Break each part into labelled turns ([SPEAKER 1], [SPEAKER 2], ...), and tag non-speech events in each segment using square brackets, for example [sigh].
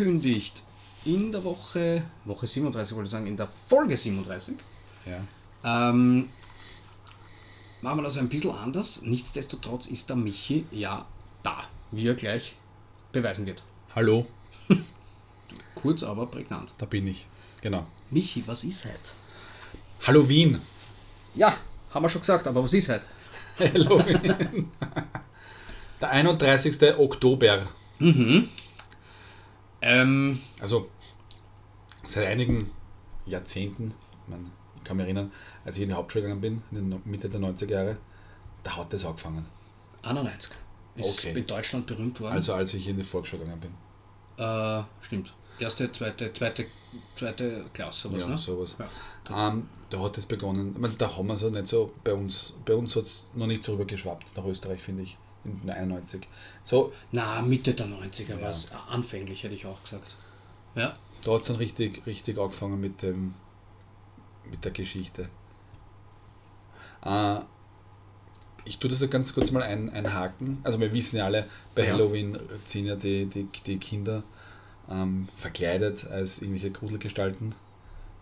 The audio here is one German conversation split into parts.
[SPEAKER 1] angekündigt, in der Woche, Woche 37 wollte ich sagen, in der Folge 37,
[SPEAKER 2] Ja.
[SPEAKER 1] ähm, machen wir das ein bisschen anders. Nichtsdestotrotz ist der Michi ja da, wie er gleich beweisen wird.
[SPEAKER 2] Hallo, [laughs]
[SPEAKER 1] Kurz, aber prägnant.
[SPEAKER 2] da bin ich. Genau.
[SPEAKER 1] Michi, was ist heute?
[SPEAKER 2] Halloween.
[SPEAKER 1] Ja, haben wir schon gesagt, aber was ist heute? [laughs]
[SPEAKER 2] Halloween. [laughs] Der 31. Oktober.
[SPEAKER 1] Ähm,
[SPEAKER 2] Also seit einigen Jahrzehnten, ich, meine, ich kann mich erinnern, als ich in die Hauptschule gegangen bin, in der Mitte der 90er Jahre, da hat das angefangen.
[SPEAKER 1] 91. Ist
[SPEAKER 2] Okay.
[SPEAKER 1] in Deutschland berühmt worden.
[SPEAKER 2] Also als ich in die Volksschule gegangen bin.
[SPEAKER 1] Äh, stimmt. Erste, zweite, zweite, zweite Klasse, sowas,
[SPEAKER 2] ja,
[SPEAKER 1] ne?
[SPEAKER 2] sowas.
[SPEAKER 1] Ja.
[SPEAKER 2] Ähm, da hat es begonnen. Ich meine, da haben wir es nicht so bei uns. Bei uns hat es noch nicht so rüber geschwappt nach Österreich, finde ich. In den 91. So,
[SPEAKER 1] Na, Mitte der 90er
[SPEAKER 2] Ja.
[SPEAKER 1] war es. Anfänglich, hätte ich auch gesagt. Ja.
[SPEAKER 2] da hat es dann richtig, richtig angefangen mit dem mit der Geschichte. Äh, ich tue das ja ganz kurz mal ein, einhaken. Also wir wissen ja alle, bei
[SPEAKER 1] Ja.
[SPEAKER 2] Halloween ziehen ja die, die, die Kinder ähm, verkleidet als irgendwelche Gruselgestalten,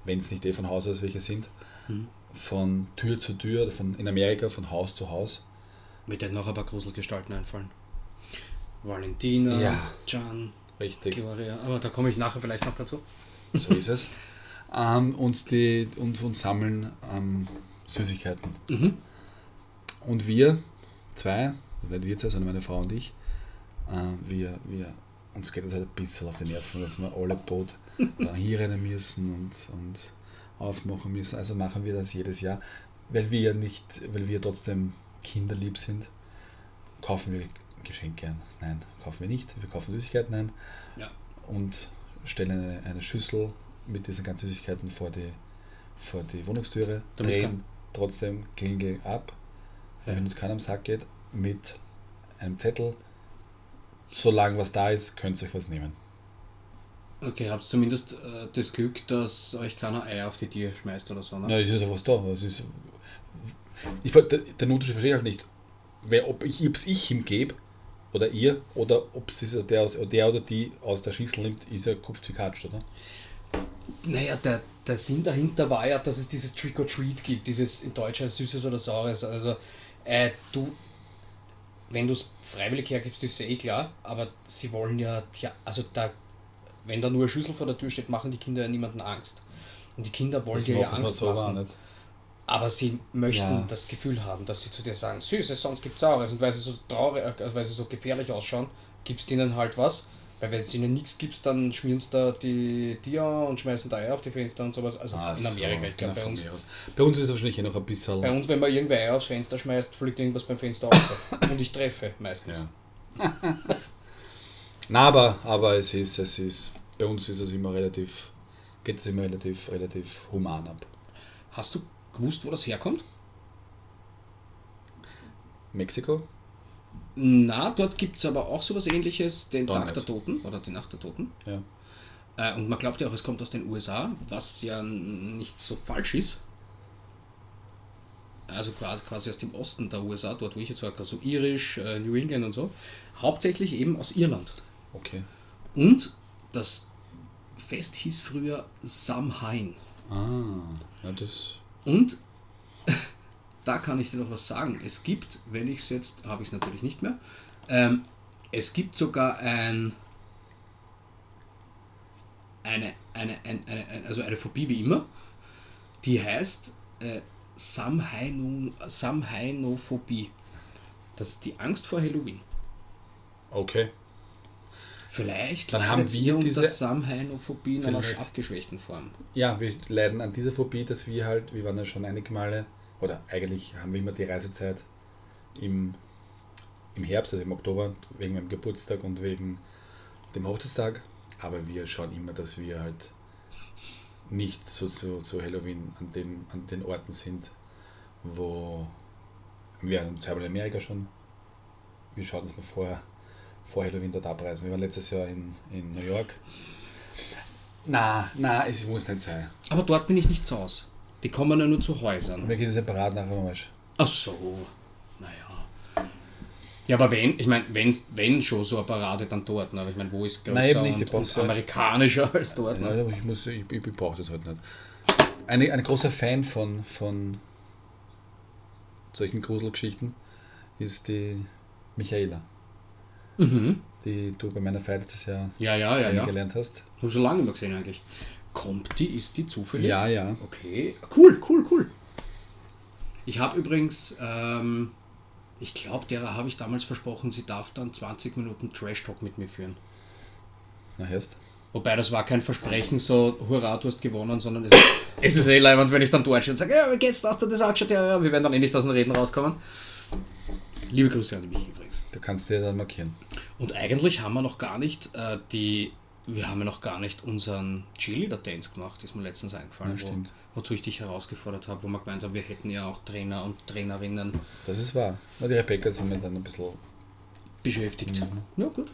[SPEAKER 2] wenn es nicht eh von Haus aus welche sind,
[SPEAKER 1] Hm.
[SPEAKER 2] von Tür zu Tür, von, in Amerika von Haus zu Haus.
[SPEAKER 1] Mir hätten noch ein paar Gruselgestalten einfallen. Valentina,
[SPEAKER 2] Ja.
[SPEAKER 1] Can,
[SPEAKER 2] Richtig.
[SPEAKER 1] Gloria. Aber da komme ich nachher vielleicht noch dazu.
[SPEAKER 2] So ist es. ähm, und, die, und, und sammeln ähm, Süßigkeiten.
[SPEAKER 1] Mhm.
[SPEAKER 2] Und wir zwei, also nicht wir zwei, sondern meine Frau und ich, äh, wir, wir, uns geht das halt ein bisschen auf die Nerven, dass wir alle Boot [laughs] da hinrennen müssen und, und aufmachen müssen. Also machen wir das jedes Jahr, weil wir nicht, weil wir trotzdem kinderlieb sind, kaufen wir Geschenke ein. Nein, kaufen wir nicht. Wir kaufen Süßigkeiten ein
[SPEAKER 1] Ja.
[SPEAKER 2] und stellen eine, eine Schüssel mit diesen ganzen Süßigkeiten vor die, vor die Wohnungstüre,
[SPEAKER 1] Damit
[SPEAKER 2] drehen
[SPEAKER 1] kann-
[SPEAKER 2] trotzdem Klingel ab, damit
[SPEAKER 1] Ja.
[SPEAKER 2] uns keiner am Sack geht, mit einem Zettel. Solange was da ist, könnt ihr euch was nehmen.
[SPEAKER 1] Okay, habt zumindest äh, das Glück, dass euch keiner Eier auf die Tier schmeißt oder so, ne?
[SPEAKER 2] Ja, es ist ja was da. Es ist, ich, den Unterschied verstehe ich halt nicht. Wer, ob ich es ich ihm gebe oder ihr oder ob es der, aus, der oder die aus der Schüssel nimmt, ist ja Kopf gekatscht, oder?
[SPEAKER 1] Naja, der, der Sinn dahinter war ja, dass es dieses Trick or Treat gibt, dieses in Deutsch heißt Süßes oder Saures. Also, äh, du, wenn du es freiwillig hergibst, ist ja eh klar, aber sie wollen ja, ja, also da, wenn da nur eine Schüssel vor der Tür steht, machen die Kinder ja niemanden Angst. Und die Kinder wollen dir ja Angst
[SPEAKER 2] auch
[SPEAKER 1] machen. Aber sie möchten
[SPEAKER 2] Ja.
[SPEAKER 1] das Gefühl haben, dass sie zu dir sagen, Süßes, sonst gibt's Saures. Und weil sie so traurig, äh, weil sie so gefährlich ausschauen, gibst ihnen halt was. Weil wenn sie ihnen nichts gibst, dann schmieren sie da die Tier und schmeißen da Eier auf die Fenster und sowas. Also
[SPEAKER 2] Ah,
[SPEAKER 1] in Amerika,
[SPEAKER 2] so,
[SPEAKER 1] ich glaube bei uns.
[SPEAKER 2] aus. Bei uns ist es wahrscheinlich eh noch ein bisschen.
[SPEAKER 1] Bei uns, wenn man irgendwer Eier aufs Fenster schmeißt, fliegt irgendwas beim Fenster raus. [laughs] und ich treffe meistens.
[SPEAKER 2] Ja. [laughs] Na, aber, aber es ist, es ist, bei uns ist es immer relativ, geht es immer relativ, relativ human ab.
[SPEAKER 1] Hast du gewusst, wo das herkommt?
[SPEAKER 2] Mexiko?
[SPEAKER 1] Na, dort gibt es aber auch sowas ähnliches, den
[SPEAKER 2] Da
[SPEAKER 1] Tag der Toten oder die Nacht der Toten.
[SPEAKER 2] Ja.
[SPEAKER 1] Äh, und man glaubt ja auch, es kommt aus den USA, was ja nicht so falsch ist. Also quasi, quasi aus dem Osten der USA, dort wo ich jetzt war, also irisch, äh, New England und so. Hauptsächlich eben aus Irland.
[SPEAKER 2] Okay.
[SPEAKER 1] Und das Fest hieß früher Samhain.
[SPEAKER 2] Ah, ja, das.
[SPEAKER 1] Und [laughs] da kann ich dir noch was sagen. Es gibt, wenn ich es jetzt, habe ich es natürlich nicht mehr, ähm, es gibt sogar ein, eine, eine, ein, eine, ein, also eine Phobie wie immer, die heißt äh, Samhaino, Samhainophobie. Das ist die Angst vor Halloween.
[SPEAKER 2] Okay.
[SPEAKER 1] Vielleicht
[SPEAKER 2] Dann haben wir diese-
[SPEAKER 1] Samhainophobie in einer abgeschwächten Form.
[SPEAKER 2] Ja, wir leiden an dieser Phobie, dass wir halt, wir waren ja schon einige Male, oder eigentlich haben wir immer die Reisezeit im, im Herbst, also im Oktober, wegen meinem Geburtstag und wegen dem Hochzeitstag. Aber wir schauen immer, dass wir halt nicht so, so, so Halloween an, dem, an den Orten sind, wo wir waren zweimal in Amerika schon. Wir schauen, dass wir vorher vor Halloween dort abreisen. Wir waren letztes Jahr in, in New York. Na, na, es muss nicht sein.
[SPEAKER 1] Aber dort bin ich nicht zu Hause. Die kommen ja nur zu Häusern.
[SPEAKER 2] Wir gehen separat nachher mal.
[SPEAKER 1] Ach so, naja. Ja, aber wenn, ich meine, wenn, wenn schon so eine Parade, dann dort. Ne? Aber ich meine, wo ist größer
[SPEAKER 2] Nein, eben nicht, die
[SPEAKER 1] und, und amerikanischer [laughs] als dort? Ne?
[SPEAKER 2] aber ich, muss, ich, ich, ich brauche das halt nicht. Eine, ein großer Fan von, von solchen Gruselgeschichten ist die Michaela,
[SPEAKER 1] Mhm.
[SPEAKER 2] die du bei meiner Feier letztes Jahr
[SPEAKER 1] Ja, ja, ja, ja.
[SPEAKER 2] kennengelernt hast.
[SPEAKER 1] Habe schon lange nicht mehr gesehen eigentlich. Kommt die, ist die zufällig?
[SPEAKER 2] Ja, ja.
[SPEAKER 1] Okay, cool, cool, cool. Ich habe übrigens, ähm, ich glaube, derer habe ich damals versprochen, sie darf dann 20 Minuten Trash Talk mit mir führen.
[SPEAKER 2] Na, hörst
[SPEAKER 1] Wobei das war kein Versprechen, so, hurra, du hast gewonnen, sondern es, [laughs] es ist eh leibend, wenn ich dann dort stehe und sage, ja, wie geht's, du das angeschaut? Ja, ja, wir werden dann eh nicht aus den Reden rauskommen. Liebe Grüße an die Michi übrigens.
[SPEAKER 2] Du kannst dir dann markieren.
[SPEAKER 1] Und eigentlich haben wir noch gar nicht äh, die, wir haben ja noch gar nicht unseren Cheerleader-Dance gemacht, ist mir letztens eingefallen,
[SPEAKER 2] Ja, stimmt.
[SPEAKER 1] wo, wozu ich dich herausgefordert habe, wo wir gemeint haben, wir hätten ja auch Trainer und Trainerinnen
[SPEAKER 2] Das ist wahr. Na, die Rebecca sind mir dann ein bisschen.
[SPEAKER 1] beschäftigt.
[SPEAKER 2] Mhm.
[SPEAKER 1] Ja, gut.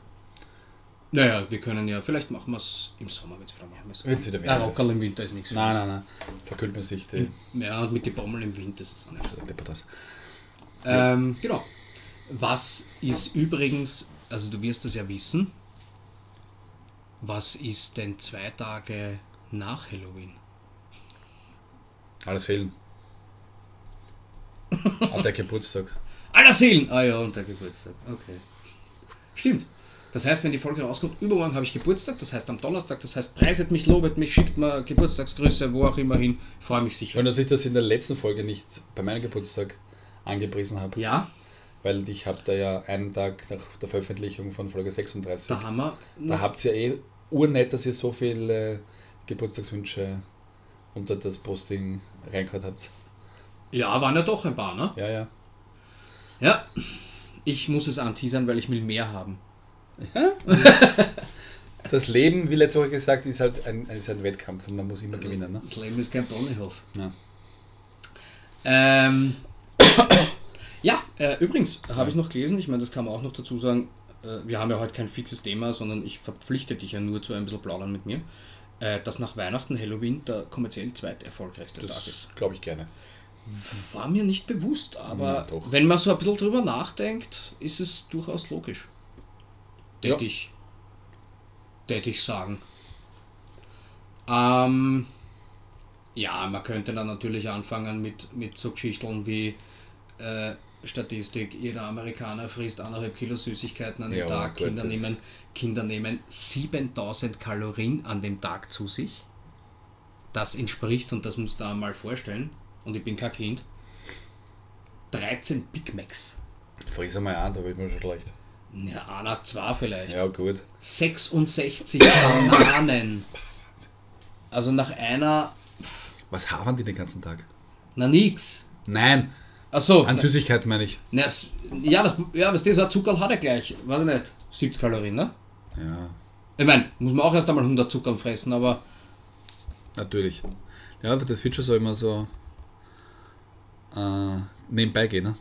[SPEAKER 1] Naja, wir können ja, vielleicht machen wir es im Sommer, wenn es wieder warm ist.
[SPEAKER 2] Wenn's wieder
[SPEAKER 1] Ja,
[SPEAKER 2] wärmer ist.
[SPEAKER 1] Rockerl im Winter ist nichts
[SPEAKER 2] Nein, nein, nein. Verkühlt man sich die.
[SPEAKER 1] Ja, mit den Bommel im Winter ist es auch nicht.
[SPEAKER 2] Das.
[SPEAKER 1] Ähm, genau. Was ist übrigens, also du wirst das ja wissen, was ist denn zwei Tage nach Halloween?
[SPEAKER 2] Alles fehlen. Hat der Geburtstag.
[SPEAKER 1] Aller Seelen! Ah ja, und der Geburtstag. Okay. Stimmt. Das heißt, wenn die Folge rauskommt, übermorgen habe ich Geburtstag, das heißt am Donnerstag, das heißt, preiset mich, lobet mich, schickt mir Geburtstagsgrüße, wo auch immer hin. Freue mich sicher.
[SPEAKER 2] Und dass ich das in der letzten Folge nicht bei meinem Geburtstag angepriesen habe,
[SPEAKER 1] Ja,
[SPEAKER 2] weil ich habe da ja einen Tag nach der Veröffentlichung von Folge 36,
[SPEAKER 1] da haben wir.
[SPEAKER 2] da habt ihr eh urnett, dass ihr so viele Geburtstagswünsche unter das Posting reingehört habt.
[SPEAKER 1] ja, waren ja doch ein paar, ne?
[SPEAKER 2] Ja, ja.
[SPEAKER 1] Ja. Ich muss es anteasern, weil ich will mehr haben. [laughs]
[SPEAKER 2] Das Leben, wie letzte Woche gesagt, ist halt ein, ist ein Wettkampf und man muss immer gewinnen. Ne?
[SPEAKER 1] Das Leben ist kein Ponyhof.
[SPEAKER 2] Ja.
[SPEAKER 1] Ähm, ja, äh, übrigens habe ich noch gelesen, ich meine, das kann man auch noch dazu sagen, äh, wir haben ja heute kein fixes Thema, sondern ich verpflichte dich ja nur zu ein bisschen plaudern mit mir, äh, dass nach Weihnachten Halloween der kommerziell zweiterfolgreichste Tag ist.
[SPEAKER 2] Das glaube ich gerne.
[SPEAKER 1] War mir nicht bewusst, aber
[SPEAKER 2] doch.
[SPEAKER 1] wenn man so ein bisschen drüber nachdenkt, ist es durchaus logisch.
[SPEAKER 2] Ja.
[SPEAKER 1] Tät ich, tät ich sagen. Ähm, ja, man könnte dann natürlich anfangen mit, mit so Geschichten wie äh, Statistik, jeder Amerikaner frisst anderthalb Kilo Süßigkeiten an dem
[SPEAKER 2] Ja,
[SPEAKER 1] Tag,
[SPEAKER 2] gut,
[SPEAKER 1] Kinder, nehmen, Kinder nehmen 7000 Kalorien an dem Tag zu sich. Das entspricht, und das musst du mal vorstellen, und ich bin kein Kind, 13 Big Macs.
[SPEAKER 2] Friss einmal an, da wird mir schon schlecht.
[SPEAKER 1] Ja, einer, zwei vielleicht.
[SPEAKER 2] Ja, gut.
[SPEAKER 1] 66 Bananen. Also nach einer,
[SPEAKER 2] Was haben die den ganzen Tag?
[SPEAKER 1] na nix.
[SPEAKER 2] Nein,
[SPEAKER 1] Achso,
[SPEAKER 2] an Süßigkeiten meine ich.
[SPEAKER 1] na, es- ja, das, ja, was das, so ein Zuckerl hat er gleich, weiß ich nicht, 70 Kalorien, ne?
[SPEAKER 2] Ja,
[SPEAKER 1] Ich meine, muss man auch erst einmal 100 Zuckerl fressen, aber
[SPEAKER 2] natürlich. Ja, das wird schon so immer so äh, nebenbei gehen, ne?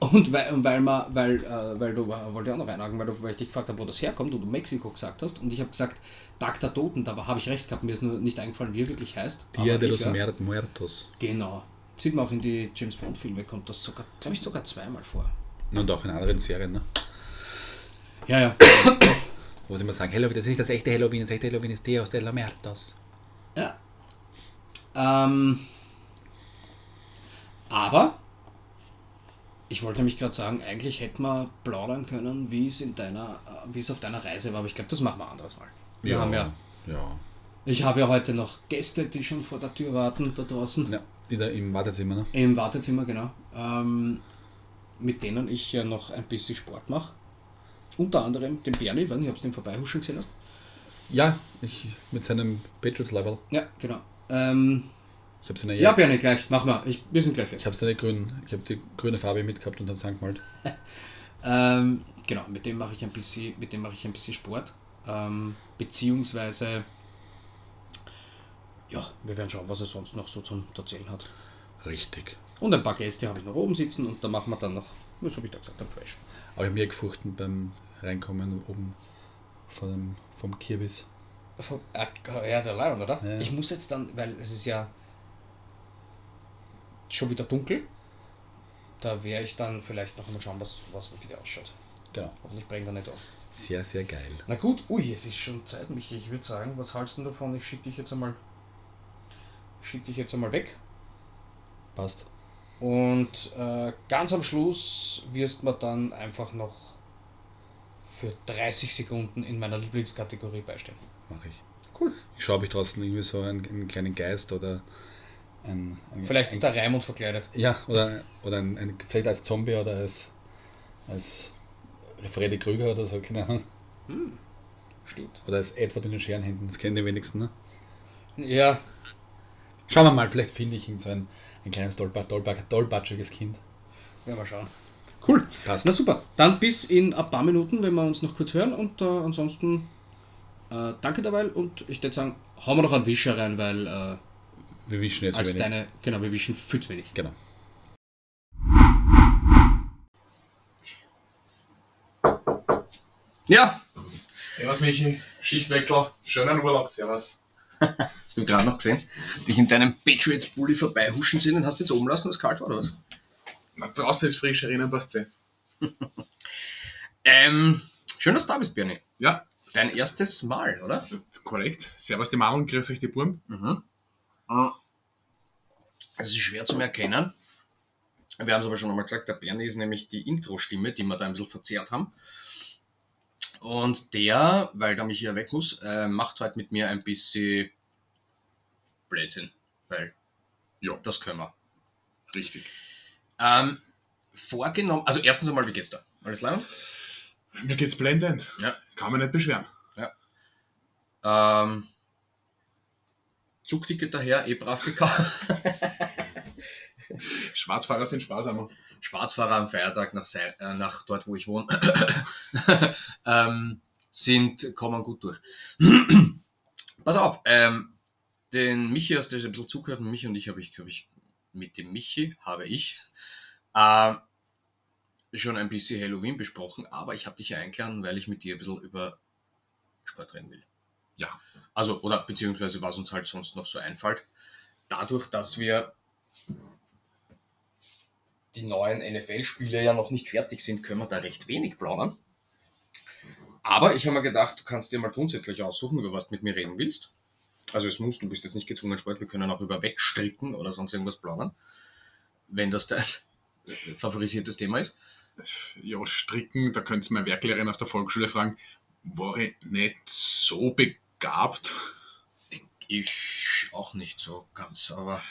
[SPEAKER 1] Und weil, weil, man, weil, äh, weil du, äh, wollte auch noch reinhaken, weil, du, weil ich dich gefragt habe, wo das herkommt und du Mexiko gesagt hast und ich habe gesagt, Tag der Toten, da habe ich recht gehabt, mir ist nur nicht eingefallen, wie er wirklich heißt.
[SPEAKER 2] Dia de los Muertos.
[SPEAKER 1] Genau. Sieht man auch in die James Bond Filme, kommt das sogar, glaube ich, sogar zweimal vor.
[SPEAKER 2] Und auch in anderen Serien, ne?
[SPEAKER 1] Ja, ja.
[SPEAKER 2] Wo sie immer sagen, Halloween, das ist nicht das echte Halloween, das echte Halloween ist Dios de los Muertos.
[SPEAKER 1] ja. Ähm, aber ich wollte nämlich gerade sagen, eigentlich hätten wir plaudern können, wie es in deiner, äh, wie es auf deiner Reise war, aber ich glaube, das machen wir anderes Mal. Wir haben ja,
[SPEAKER 2] Ja.
[SPEAKER 1] ich habe ja heute noch Gäste, die schon vor der Tür warten, da draußen.
[SPEAKER 2] ja in der, Im Wartezimmer, ne?
[SPEAKER 1] Im Wartezimmer, genau. Ähm, mit denen ich ja noch ein bisschen Sport mache. Unter anderem den Bernie, ich weiß nicht, ob du den vorbeihuschen gesehen hast.
[SPEAKER 2] Ja, ich, mit seinem Patriots-Level.
[SPEAKER 1] Ja, genau. Ähm,
[SPEAKER 2] Ich habe seine,
[SPEAKER 1] ja, Bernie, gleich, mach mal. Ich, wir sind gleich fertig.
[SPEAKER 2] ich habe seine grün, ich habe die grüne Farbe mitgehabt und habe es angemalt. [laughs]
[SPEAKER 1] Ähm, genau, mit dem mache ich ein bisschen, mit dem mache ich ein bisschen Sport. Ähm, beziehungsweise, ja, wir werden schauen, was er sonst noch so zum Erzählen hat.
[SPEAKER 2] Richtig.
[SPEAKER 1] Und ein paar Gäste habe ich noch oben sitzen und da machen wir dann noch, was habe ich da gesagt, ein Trash.
[SPEAKER 2] Aber ich habe mir gefurchten beim Reinkommen oben von dem, vom Kirbis.
[SPEAKER 1] Ja, der Leihwand, oder?
[SPEAKER 2] Ja.
[SPEAKER 1] Ich muss jetzt dann, weil es ist ja schon wieder dunkel, da werde ich dann vielleicht noch einmal schauen, was, was wieder ausschaut.
[SPEAKER 2] Genau.
[SPEAKER 1] Hoffentlich brennt er nicht auf.
[SPEAKER 2] Sehr, sehr geil.
[SPEAKER 1] Na gut, ui, es ist schon Zeit, Michi. Ich würde sagen, was hältst du davon? Ich schicke dich jetzt einmal. Schick dich jetzt einmal weg.
[SPEAKER 2] Passt.
[SPEAKER 1] Und äh, ganz am Schluss wirst mir dann einfach noch für 30 Sekunden in meiner Lieblingskategorie beistehen.
[SPEAKER 2] Mache ich.
[SPEAKER 1] Cool.
[SPEAKER 2] Ich schaue, ob ich draußen irgendwie so einen, einen kleinen Geist oder ein. ein
[SPEAKER 1] Vielleicht ist der Raimund verkleidet.
[SPEAKER 2] Ja, oder, oder ein, ein, vielleicht als Zombie oder als, als Freddy Krüger oder so, keine Ahnung.
[SPEAKER 1] Stimmt.
[SPEAKER 2] Oder als Edward in den Scherenhänden, das kennen die wenigsten, ne?
[SPEAKER 1] Ja,
[SPEAKER 2] Schauen wir mal, vielleicht finde ich ihn so ein, ein kleines tollpa- tollpa- tollpatschiges Kind.
[SPEAKER 1] werden wir schauen. Cool.
[SPEAKER 2] Passt.
[SPEAKER 1] Na super. Dann bis in ein paar Minuten, wenn wir uns noch kurz hören. Und äh, ansonsten äh, danke derweil. Und ich würde sagen, hauen wir noch einen Wischer rein, weil äh,
[SPEAKER 2] Wir wischen jetzt
[SPEAKER 1] als
[SPEAKER 2] wenig.
[SPEAKER 1] deine, genau, wir wischen viel zu wenig.
[SPEAKER 2] Genau.
[SPEAKER 1] Ja,
[SPEAKER 3] Servus Michi, Schichtwechsel, schönen Urlaub, servus.
[SPEAKER 1] Hast du gerade noch gesehen, dich in deinem Patriots-Bulli vorbeihuschen sehen und hast jetzt oben lassen, was kalt war oder was?
[SPEAKER 3] Na, draußen ist frisch, erinnern passt eh. [laughs]
[SPEAKER 1] Ähm, schön, dass du da bist, Bernie.
[SPEAKER 3] Ja,
[SPEAKER 1] Dein erstes Mal, oder?
[SPEAKER 3] korrekt. Servus die und grüß euch die Burm.
[SPEAKER 1] Mhm. Äh, Es ist schwer zu erkennen. Wir haben es aber schon einmal gesagt, der Bernie ist nämlich die Intro-Stimme, die wir da ein bisschen verzerrt haben. Und der, weil der mich hier weg muss, äh, macht heute mit mir ein bisschen Blödsinn. Weil,
[SPEAKER 3] Ja.
[SPEAKER 1] das können wir.
[SPEAKER 3] Richtig.
[SPEAKER 1] Ähm, vorgenommen, also erstens einmal, wie geht's da? Alles klar?
[SPEAKER 3] Mir geht's blendend.
[SPEAKER 1] Ja.
[SPEAKER 3] Kann man nicht beschweren.
[SPEAKER 1] Ähm, Zugticket daher, eh brav gekauft. [laughs]
[SPEAKER 3] Schwarzfahrer sind sparsamer.
[SPEAKER 1] Schwarzfahrer am Feiertag nach, Sei- äh, nach dort, wo ich wohne, [coughs] ähm, sind, kommen gut durch. [coughs] Pass auf, ähm, den Michi hast du ein bisschen zugehört und Michi und ich habe ich, hab ich, mit dem Michi habe ich äh, schon ein bisschen Halloween besprochen, aber ich habe dich ja eingeladen, weil ich mit dir ein bisschen über Sport reden will.
[SPEAKER 3] Ja.
[SPEAKER 1] Also, oder beziehungsweise was uns halt sonst noch so einfällt. Dadurch, dass wir die neuen NFL-Spiele ja noch nicht fertig sind, können wir da recht wenig plaudern. Aber ich habe mir gedacht, du kannst dir mal grundsätzlich aussuchen, über was du mit mir reden willst. Also es muss, du bist jetzt nicht gezwungen Sport, wir können auch über Wettstricken oder sonst irgendwas plaudern, wenn das dein [laughs] favorisiertes Thema ist.
[SPEAKER 3] Ja, Stricken, da könntest du meine Werklehrerin aus der Volksschule fragen, war ich nicht so begabt?
[SPEAKER 1] Ich auch nicht so ganz, aber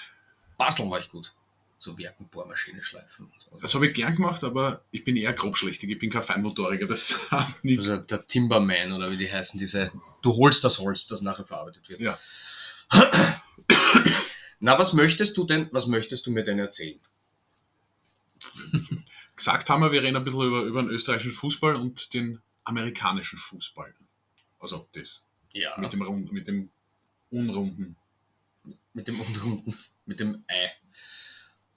[SPEAKER 1] Basteln war ich gut. So Werken, Bohrmaschine schleifen und so.
[SPEAKER 3] Das habe ich gern gemacht, aber ich bin eher grobschlächtig. Ich bin kein Feinmotoriker. Das [laughs] nicht.
[SPEAKER 1] Also der Timberman oder wie die heißen, diese, du holst das Holz, das nachher verarbeitet wird.
[SPEAKER 3] Ja.
[SPEAKER 1] Na, was möchtest du denn, was möchtest du mir denn erzählen? [laughs]
[SPEAKER 3] Gesagt haben wir, wir reden ein bisschen über, über den österreichischen Fußball und den amerikanischen Fußball. Also das.
[SPEAKER 1] Ja.
[SPEAKER 3] Mit dem, mit dem Unrunden.
[SPEAKER 1] Mit dem Unrunden, mit dem Ei.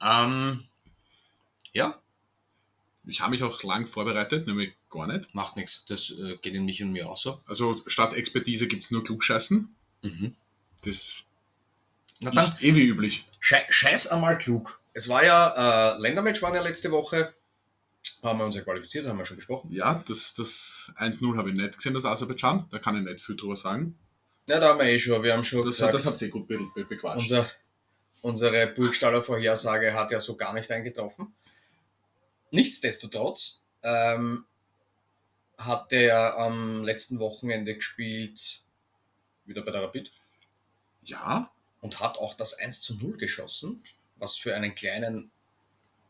[SPEAKER 1] Ähm, ja,
[SPEAKER 3] Ich habe mich auch lang vorbereitet, nämlich gar nicht.
[SPEAKER 1] macht nichts. Das äh, geht in mich und mir auch so.
[SPEAKER 3] Also statt Expertise gibt es nur Klugscheißen.
[SPEAKER 1] Mhm.
[SPEAKER 3] Das
[SPEAKER 1] Na dann,
[SPEAKER 3] ist eh wie üblich.
[SPEAKER 1] schei scheiß einmal klug. Es war ja, äh, Ländermatch waren ja letzte Woche. Haben wir uns ja qualifiziert, haben wir schon besprochen.
[SPEAKER 3] Ja, das, das 1-0 habe ich nicht gesehen, das Aserbaidschan. Da kann ich nicht viel drüber sagen.
[SPEAKER 1] Ja, da haben wir eh schon, wir haben schon
[SPEAKER 3] Das,
[SPEAKER 1] gesagt,
[SPEAKER 3] das habt ihr gut be be bequatscht.
[SPEAKER 1] unser, unsere Burgstaller Vorhersage hat ja so gar nicht eingetroffen. Nichtsdestotrotz ähm, hat er am letzten Wochenende gespielt, wieder bei der Rapid,
[SPEAKER 3] ja,
[SPEAKER 1] und hat auch das 1 zu 0 geschossen, was für einen kleinen,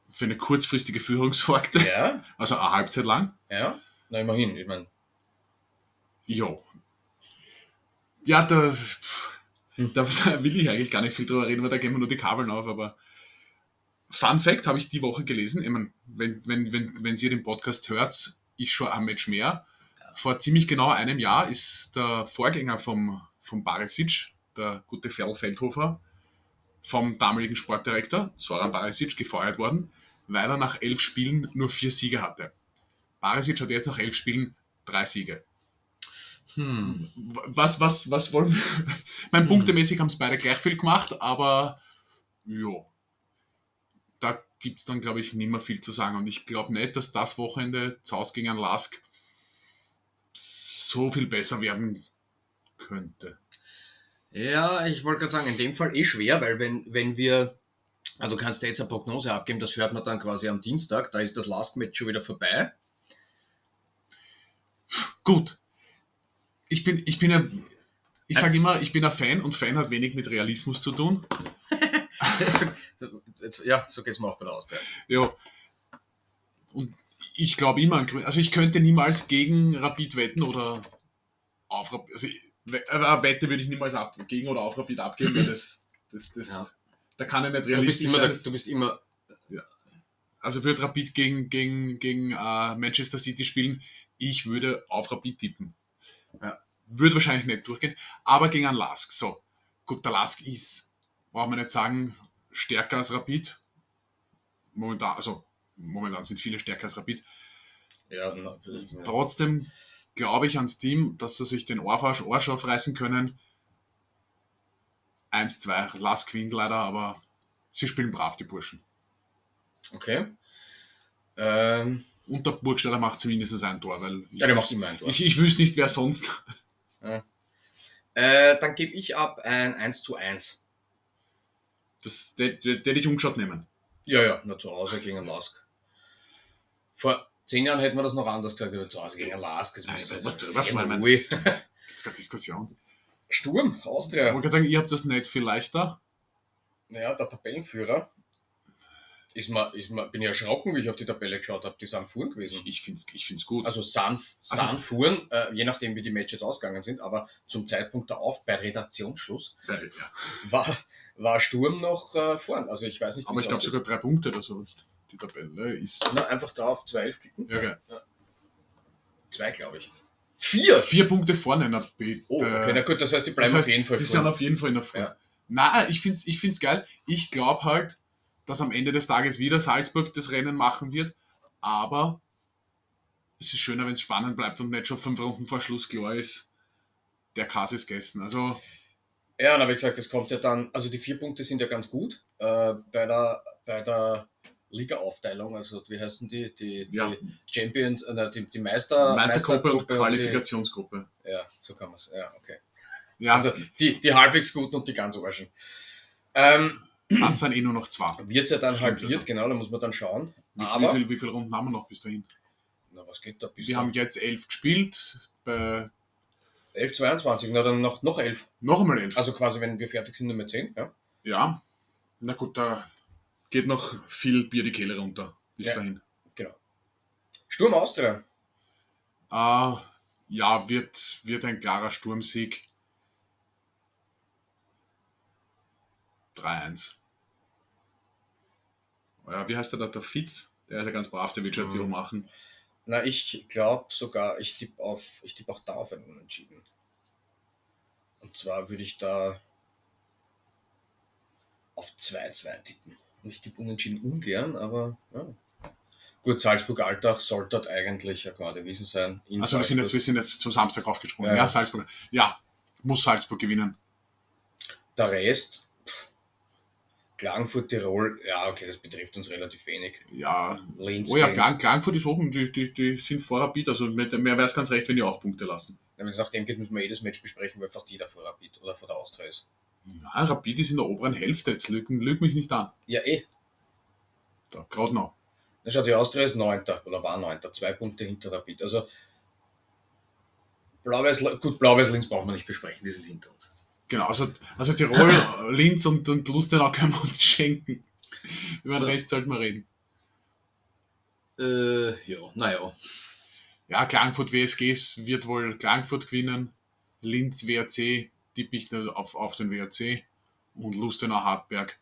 [SPEAKER 3] für eine kurzfristige Führung [laughs] sorgte.
[SPEAKER 1] ja,
[SPEAKER 3] Also eine Halbzeit lang.
[SPEAKER 1] ja, na immerhin, ich meine,
[SPEAKER 3] Jo. Ja, da,
[SPEAKER 1] Hm. [laughs]
[SPEAKER 3] da, da [laughs] will ich eigentlich gar nicht viel drüber reden, weil da gehen wir nur die Kabeln auf, aber Fun Fact habe ich die Woche gelesen. Ich mein, wenn, wenn, wenn, wenn ihr den Podcast hört, ist schon ein Match mehr. Vor ziemlich genau einem Jahr ist der Vorgänger vom, vom Barisic, der gute Ferl Feldhofer, vom damaligen Sportdirektor Soran Barisic gefeuert worden, weil er nach elf Spielen nur vier Siege hatte. Barisic hat jetzt nach elf Spielen drei Siege.
[SPEAKER 1] Hm,
[SPEAKER 3] Was, was, was wollen wir? mein
[SPEAKER 1] Hm.
[SPEAKER 3] punktemäßig haben es beide gleich viel gemacht, aber ja. Da gibt es dann, glaube ich, nicht mehr viel zu sagen. Und ich glaube nicht, dass das Wochenende zu Hause gegen Lask so viel besser werden könnte.
[SPEAKER 1] Ja, ich wollte gerade sagen, in dem Fall eh schwer, weil wenn, wenn wir, also kannst du jetzt eine Prognose abgeben, das hört man dann quasi am Dienstag, da ist das Last Match schon wieder vorbei.
[SPEAKER 3] Gut. Ich bin, ich bin ein, ich sage immer, ich bin ein Fan und Fan hat wenig mit Realismus zu tun. [laughs]
[SPEAKER 1] ja, so geht es mir auch bei der Austria.
[SPEAKER 3] Ja. Und ich glaube immer, an Grün- also ich könnte niemals gegen Rapid wetten oder auf Rapid, also eine Wette würde ich niemals ab, gegen oder auf Rapid abgeben, weil das, das, das,
[SPEAKER 1] Ja.
[SPEAKER 3] da kann ich nicht realistisch sein.
[SPEAKER 1] du bist immer
[SPEAKER 3] Also würde Rapid gegen, gegen, gegen äh, Manchester City spielen, ich würde auf Rapid tippen.
[SPEAKER 1] Ja.
[SPEAKER 3] Würde wahrscheinlich nicht durchgehen, aber gegen einen Lask. So, gut, der Lask ist, braucht man nicht sagen, stärker als Rapid. Momentan, also momentan sind viele stärker als Rapid.
[SPEAKER 1] ja.
[SPEAKER 3] Trotzdem glaube ich ans Team, dass sie sich den Arsch, Arsch aufreißen können. 1-2, Lask gewinnt leider, aber sie spielen brav, die Burschen.
[SPEAKER 1] Okay. Ähm,
[SPEAKER 3] Und der Burgstaller macht zumindest ein Tor, weil ich,
[SPEAKER 1] ja, der macht immer ein Tor.
[SPEAKER 3] ich, ich wüsste nicht, wer sonst.
[SPEAKER 1] Äh, dann gebe ich ab ein 1 zu 1.
[SPEAKER 3] Das der, der, der dich umgeschaut nehmen.
[SPEAKER 1] Ja, ja, nur zu Hause gegen Lask. Vor zehn Jahren hätten wir das noch anders gesagt, aber zu Hause gegen Lask. Das also
[SPEAKER 3] was drüber fallen,
[SPEAKER 1] Ui.
[SPEAKER 3] Gibt's keine Diskussion.
[SPEAKER 1] Sturm,
[SPEAKER 3] Ich
[SPEAKER 1] Austria.
[SPEAKER 3] wollte gerade sagen, ihr habt das nicht viel leichter.
[SPEAKER 1] Naja, der Tabellenführer. Ist mal, ist mal, bin ich erschrocken, wie ich auf die Tabelle geschaut habe. Die sind Fuhren gewesen.
[SPEAKER 3] Ich finde es ich find's gut.
[SPEAKER 1] Also sind, sind
[SPEAKER 3] Also-
[SPEAKER 1] Fuhren, äh, je nachdem wie die Matches ausgegangen sind, aber zum Zeitpunkt der Auf, bei Redaktionsschluss,
[SPEAKER 3] ja, ja.
[SPEAKER 1] war, war Sturm noch äh, vorn. Also ich weiß nicht,
[SPEAKER 3] Aber ich glaube sogar drei Punkte oder so. Die Tabelle ne, ist.
[SPEAKER 1] Na, einfach da auf 12 klicken.
[SPEAKER 3] Ja, okay.
[SPEAKER 1] Zwei, glaube ich. Vier!
[SPEAKER 3] Vier Punkte vorne, na bitte.
[SPEAKER 1] Oh, okay, na gut, das heißt, die bleiben
[SPEAKER 3] Das heißt,
[SPEAKER 1] auf jeden Fall
[SPEAKER 3] Die sind auf jeden Fall in der Früh.
[SPEAKER 1] Ja.
[SPEAKER 3] Na, ich finde es ich find's geil. Ich glaube halt, dass am Ende des Tages wieder Salzburg das Rennen machen wird. Aber es ist schöner, wenn es spannend bleibt und nicht schon fünf Runden vor Schluss klar ist, der Kass ist gegessen. Also,
[SPEAKER 1] Ja, aber wie gesagt, es kommt ja dann, also die vier Punkte sind ja ganz gut äh, bei der, bei der Liga-Aufteilung, also wie heißen die? Die,
[SPEAKER 3] Ja.
[SPEAKER 1] die Champions, äh, die, die Meister,
[SPEAKER 3] Meistergruppe und
[SPEAKER 1] die-
[SPEAKER 3] Qualifikationsgruppe.
[SPEAKER 1] Ja, so kann man es. Ja, okay.
[SPEAKER 3] Ja,
[SPEAKER 1] Also die, die halbwegs guten und die ganz Arschen. Ähm,
[SPEAKER 3] dann sind eh nur noch zwei.
[SPEAKER 1] wird es ja dann
[SPEAKER 3] Stimmt,
[SPEAKER 1] halbiert,
[SPEAKER 3] also.
[SPEAKER 1] genau, da muss man dann schauen.
[SPEAKER 3] Wie, wie,
[SPEAKER 1] Aber,
[SPEAKER 3] viel, wie viele Runden haben wir noch bis dahin?
[SPEAKER 1] na, was geht da bis
[SPEAKER 3] Wir haben jetzt elf gespielt, bei
[SPEAKER 1] 11, 22, na dann noch, noch 11.
[SPEAKER 3] noch einmal elf.
[SPEAKER 1] Also quasi, wenn wir fertig sind, Nummer 10. Ja?
[SPEAKER 3] ja, na gut, da geht noch viel Bier die Kehle runter bis
[SPEAKER 1] Ja.
[SPEAKER 3] dahin.
[SPEAKER 1] Sturm Austria.
[SPEAKER 3] Äh, ja, wird, wird ein klarer Sturmsieg. 3-1. Ja, wie heißt der da? Der Fitz? Der ist ja ganz brav, der wird schon
[SPEAKER 1] Mhm.
[SPEAKER 3] bisschen machen.
[SPEAKER 1] Na, ich glaube sogar, ich tippe auf, ich tippe auch da auf einen Unentschieden. Und zwar würde ich da auf 2-2 tippen. Und ich tippe Unentschieden ungern, aber ja. Gut, Salzburg-Altach sollte dort eigentlich ja gerade gewesen sein. In
[SPEAKER 3] Also wir sind, jetzt, wir sind jetzt zum Samstag aufgesprungen. Ja,
[SPEAKER 1] Ja.
[SPEAKER 3] Salzburg. Ja, muss Salzburg gewinnen.
[SPEAKER 1] Der Rest, Klagenfurt, Tirol, ja, okay, das betrifft uns relativ wenig.
[SPEAKER 3] Ja,
[SPEAKER 1] Linz,
[SPEAKER 3] oh ja. Klang, Klagenfurt ist oben, die, die, die sind vor Rapid, also mir wäre es ganz recht, wenn die auch Punkte lassen.
[SPEAKER 1] Wenn es nach dem geht, müssen wir jedes Match besprechen, weil fast jeder vor Rapid oder vor der Austria ist.
[SPEAKER 3] Ja, Rapid ist in der oberen Hälfte, jetzt lüg, lüg mich nicht an.
[SPEAKER 1] Ja, eh.
[SPEAKER 3] Da, gerade noch.
[SPEAKER 1] Na schau, die Austria ist Neunter oder war Neunter, zwei Punkte hinter Rapid. Also Blau-Weiß, gut, Blau-Weiß-Linz brauchen wir nicht besprechen, die sind hinter uns.
[SPEAKER 3] Genau, also, also Tirol, [laughs] Linz und, und Lustenau können wir uns schenken. Über den
[SPEAKER 1] So.
[SPEAKER 3] Rest sollten wir reden.
[SPEAKER 1] Äh, ja, naja.
[SPEAKER 3] Ja, Klagenfurt WSGs wird wohl Klagenfurt gewinnen. Linz WRC tippe ich nur auf, auf den WRC. Und Lustenau Hartberg.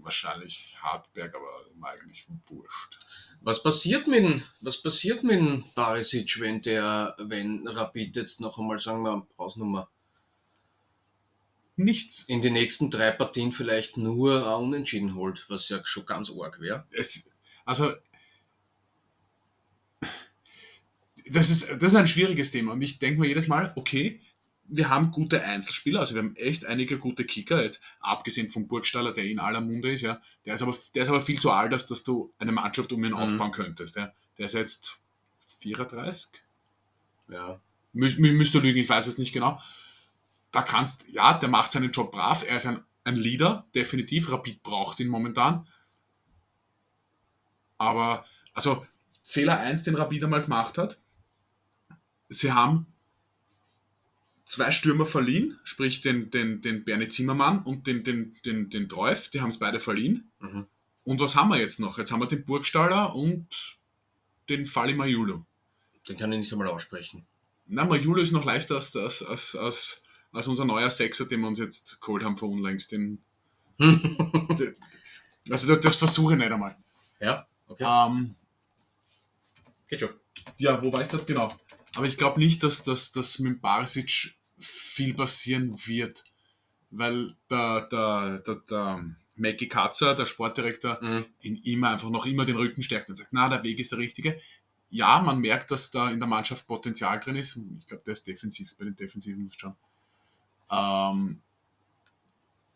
[SPEAKER 3] Wahrscheinlich Hartberg, aber eigentlich wurscht.
[SPEAKER 1] Was passiert mit, was passiert mit Barisic, wenn der, wenn Rapid jetzt noch einmal, sagen wir, Hausnummer,
[SPEAKER 3] Nichts.
[SPEAKER 1] in den nächsten drei Partien vielleicht nur ein Unentschieden holt, was ja schon ganz arg wäre.
[SPEAKER 3] Also, das ist, das ist ein schwieriges Thema. Und ich denke mir jedes Mal, okay, wir haben gute Einzelspieler, also wir haben echt einige gute Kicker, jetzt abgesehen vom Burgstaller, der in aller Munde ist, ja. Der ist aber, der ist aber viel zu alt, dass, dass du eine Mannschaft um ihn
[SPEAKER 1] Mhm.
[SPEAKER 3] aufbauen könntest. Ja. Der ist jetzt 34,
[SPEAKER 1] Ja.
[SPEAKER 3] Mü müsste lügen, ich weiß es nicht genau. Da kannst, ja, der macht seinen Job brav, er ist ein, ein Leader, definitiv, Rapid braucht ihn momentan. Aber, also, Fehler 1, den Rapid einmal gemacht hat, sie haben zwei Stürmer verliehen, sprich den, den, den Bernie Zimmermann und den, den, den, den Treuf, die haben es beide verliehen.
[SPEAKER 1] Mhm.
[SPEAKER 3] Und was haben wir jetzt noch? Jetzt haben wir den Burgstaller und den Fali Majulu.
[SPEAKER 1] Den kann ich nicht einmal aussprechen.
[SPEAKER 3] Na, Majulu ist noch leichter als, als, als, als, als unser neuer Sechser, den wir uns jetzt geholt haben von unlängst. Den, [laughs] de- also das, das versuche ich nicht einmal.
[SPEAKER 1] ja, okay.
[SPEAKER 3] Ähm,
[SPEAKER 1] Geht schon.
[SPEAKER 3] ja, wo war ich gerade? Genau. Aber ich glaube nicht, dass, dass mit Barisic viel passieren wird. Weil der, der, der, der Mackie Katzer, der Sportdirektor,
[SPEAKER 1] Mhm.
[SPEAKER 3] ihn immer einfach noch immer den Rücken stärkt und sagt, na, der Weg ist der richtige. Ja, man merkt, dass da in der Mannschaft Potenzial drin ist. Ich glaube, der ist defensiv, bei den Defensiven muss schon. Ähm,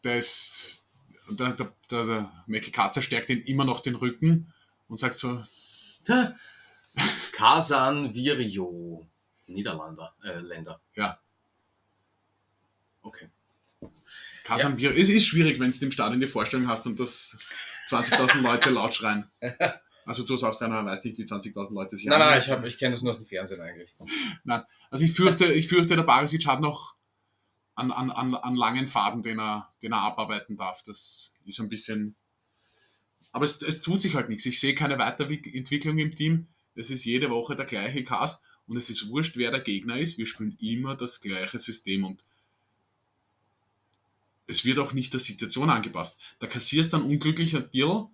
[SPEAKER 3] der ist, der, der, der, der Mackie Katzer stärkt ihn immer noch den Rücken und sagt so,
[SPEAKER 1] Kasan Virio. Niederlander, äh, Länder.
[SPEAKER 3] Ja.
[SPEAKER 1] Okay.
[SPEAKER 3] Kasan wir, es ist schwierig, wenn du im Stadion die Vorstellung hast und das 20.000 Leute laut schreien. [laughs] Also du sagst einer, weiß nicht, wie 20.000 Leute sich
[SPEAKER 1] Nein, nein, ich, hab- ich kenne das nur aus dem Fernsehen eigentlich.
[SPEAKER 3] Also ich fürchte, ich fürchte, der Barisic hat noch an, an, an, an langen Faden, den er, den er abarbeiten darf. Das ist ein bisschen. Aber es, es tut sich halt nichts. Ich sehe keine Weiterentwicklung im Team. Es ist jede Woche der gleiche Cast und es ist wurscht, wer der Gegner ist. Wir spielen immer das gleiche System und es wird auch nicht der Situation angepasst. Da kassierst dann unglücklich ein Deal,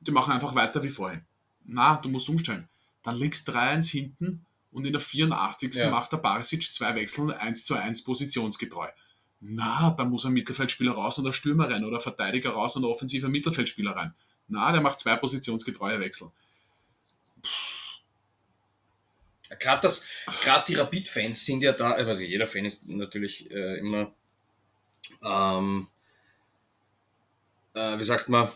[SPEAKER 3] die machen einfach weiter wie vorhin. Na, du musst umstellen. Dann liegst 3-1 hinten und in der 84.
[SPEAKER 1] Ja.
[SPEAKER 3] macht der Barisic zwei Wechsel und 1 zu 1 positionsgetreu. Na, da muss ein Mittelfeldspieler raus und ein Stürmer rein oder ein Verteidiger raus und ein offensiver Mittelfeldspieler rein. Na, der macht zwei positionsgetreue Wechsel.
[SPEAKER 1] Gerade die Rapid-Fans sind ja da, also jeder Fan ist natürlich äh, immer, ähm, äh, wie sagt man,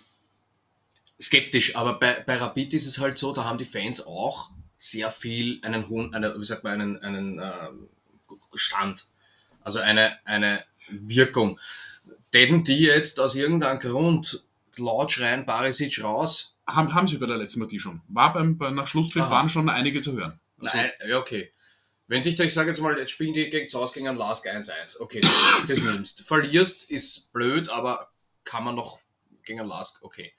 [SPEAKER 1] skeptisch, aber bei, bei Rapid ist es halt so, da haben die Fans auch sehr viel einen hohen, eine, wie sagt man, einen, einen ähm, Stand, also eine, eine Wirkung. Täten die jetzt aus irgendeinem Grund laut schreien, Barisic raus,
[SPEAKER 3] Haben, haben sie bei der letzten Partie schon. War beim, bei, nach Schlusspfiff waren schon einige zu hören. Also,
[SPEAKER 1] Nein, ja, okay. Wenn sich da, ich sage jetzt mal, jetzt spielen die gegen Zaus gegen einen Lask 1-1. Okay, das nimmst. Verlierst ist blöd, aber kann man noch gegen einen Lask, okay.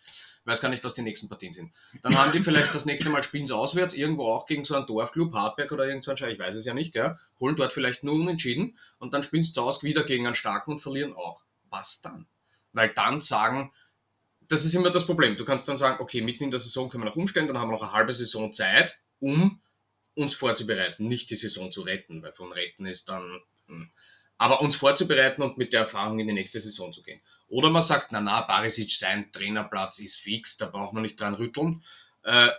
[SPEAKER 1] Weiß gar nicht, was die nächsten Partien sind. Dann haben die vielleicht das nächste Mal spielen sie auswärts, irgendwo auch gegen so einen Dorfclub, Hartberg oder irgend so ein Scheiß, ich weiß es ja nicht, ja. Holen dort vielleicht nur unentschieden und dann spielen sie zu Hause wieder gegen einen Starken und verlieren auch. Was dann? Weil dann sagen, das ist immer das Problem. Du kannst dann sagen, okay, mitten in der Saison können wir noch umstellen, dann haben wir noch eine halbe Saison Zeit, um uns vorzubereiten, nicht die Saison zu retten, weil von retten ist dann, hm. aber uns vorzubereiten und mit der Erfahrung in die nächste Saison zu gehen. Oder man sagt, na na, Barisic, sein Trainerplatz ist fix, da braucht man nicht dran rütteln. Äh,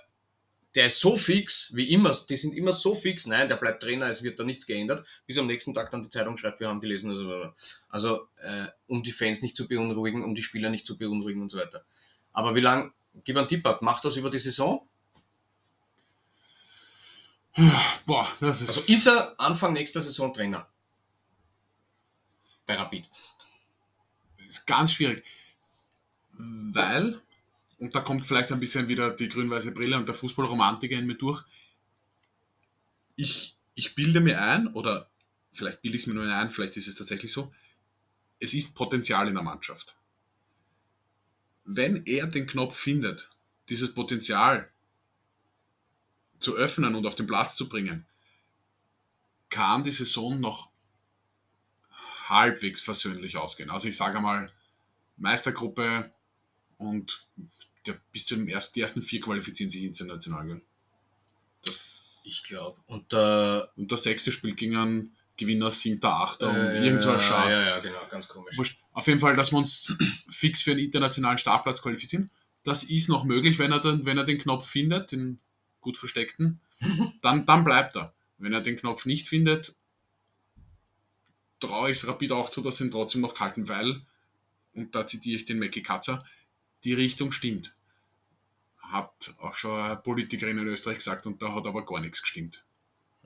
[SPEAKER 1] der ist so fix, wie immer, die sind immer so fix, nein, der bleibt Trainer, es wird da nichts geändert, bis am nächsten Tag dann die Zeitung schreibt, wir haben gelesen, also, also äh, um die Fans nicht zu beunruhigen, um die Spieler nicht zu beunruhigen und so weiter. Aber wie lange, gib einen Tipp ab, macht das über die Saison?
[SPEAKER 3] boah, das ist.
[SPEAKER 1] Also ist er Anfang nächster Saison Trainer? Bei Rapid.
[SPEAKER 3] Ist ganz schwierig. Weil, und da kommt vielleicht ein bisschen wieder die grün-weiße Brille und der Fußballromantiker in mir durch, ich, ich bilde mir ein, oder vielleicht bilde ich es mir nur ein, vielleicht ist es tatsächlich so, es ist Potenzial in der Mannschaft. Wenn er den Knopf findet, dieses Potenzial zu öffnen und auf den Platz zu bringen, kann die Saison noch halbwegs versöhnlich ausgehen. Also ich sage mal, Meistergruppe und der, bis zu den ersten, die ersten vier qualifizieren sich international. Das,
[SPEAKER 1] Ich glaube. Und äh,
[SPEAKER 3] und der sechste spielt gegen einen Gewinner, siebter, achter
[SPEAKER 1] äh,
[SPEAKER 3] und irgend so ein Schatz.
[SPEAKER 1] Ja, ja, genau, ganz komisch.
[SPEAKER 3] Auf jeden Fall, dass wir uns [clears throat] fix für einen internationalen Startplatz qualifizieren. Das ist noch möglich, wenn er, dann, wenn er den Knopf findet, den gut versteckten, [laughs] dann, dann bleibt er. Wenn er den Knopf nicht findet, traue ich es Rapid auch zu, dass sie ihn trotzdem noch halten, weil, und da zitiere ich den Mackie Katzer, die Richtung stimmt. Hat auch schon eine Politikerin in Österreich gesagt und da hat aber gar nichts gestimmt.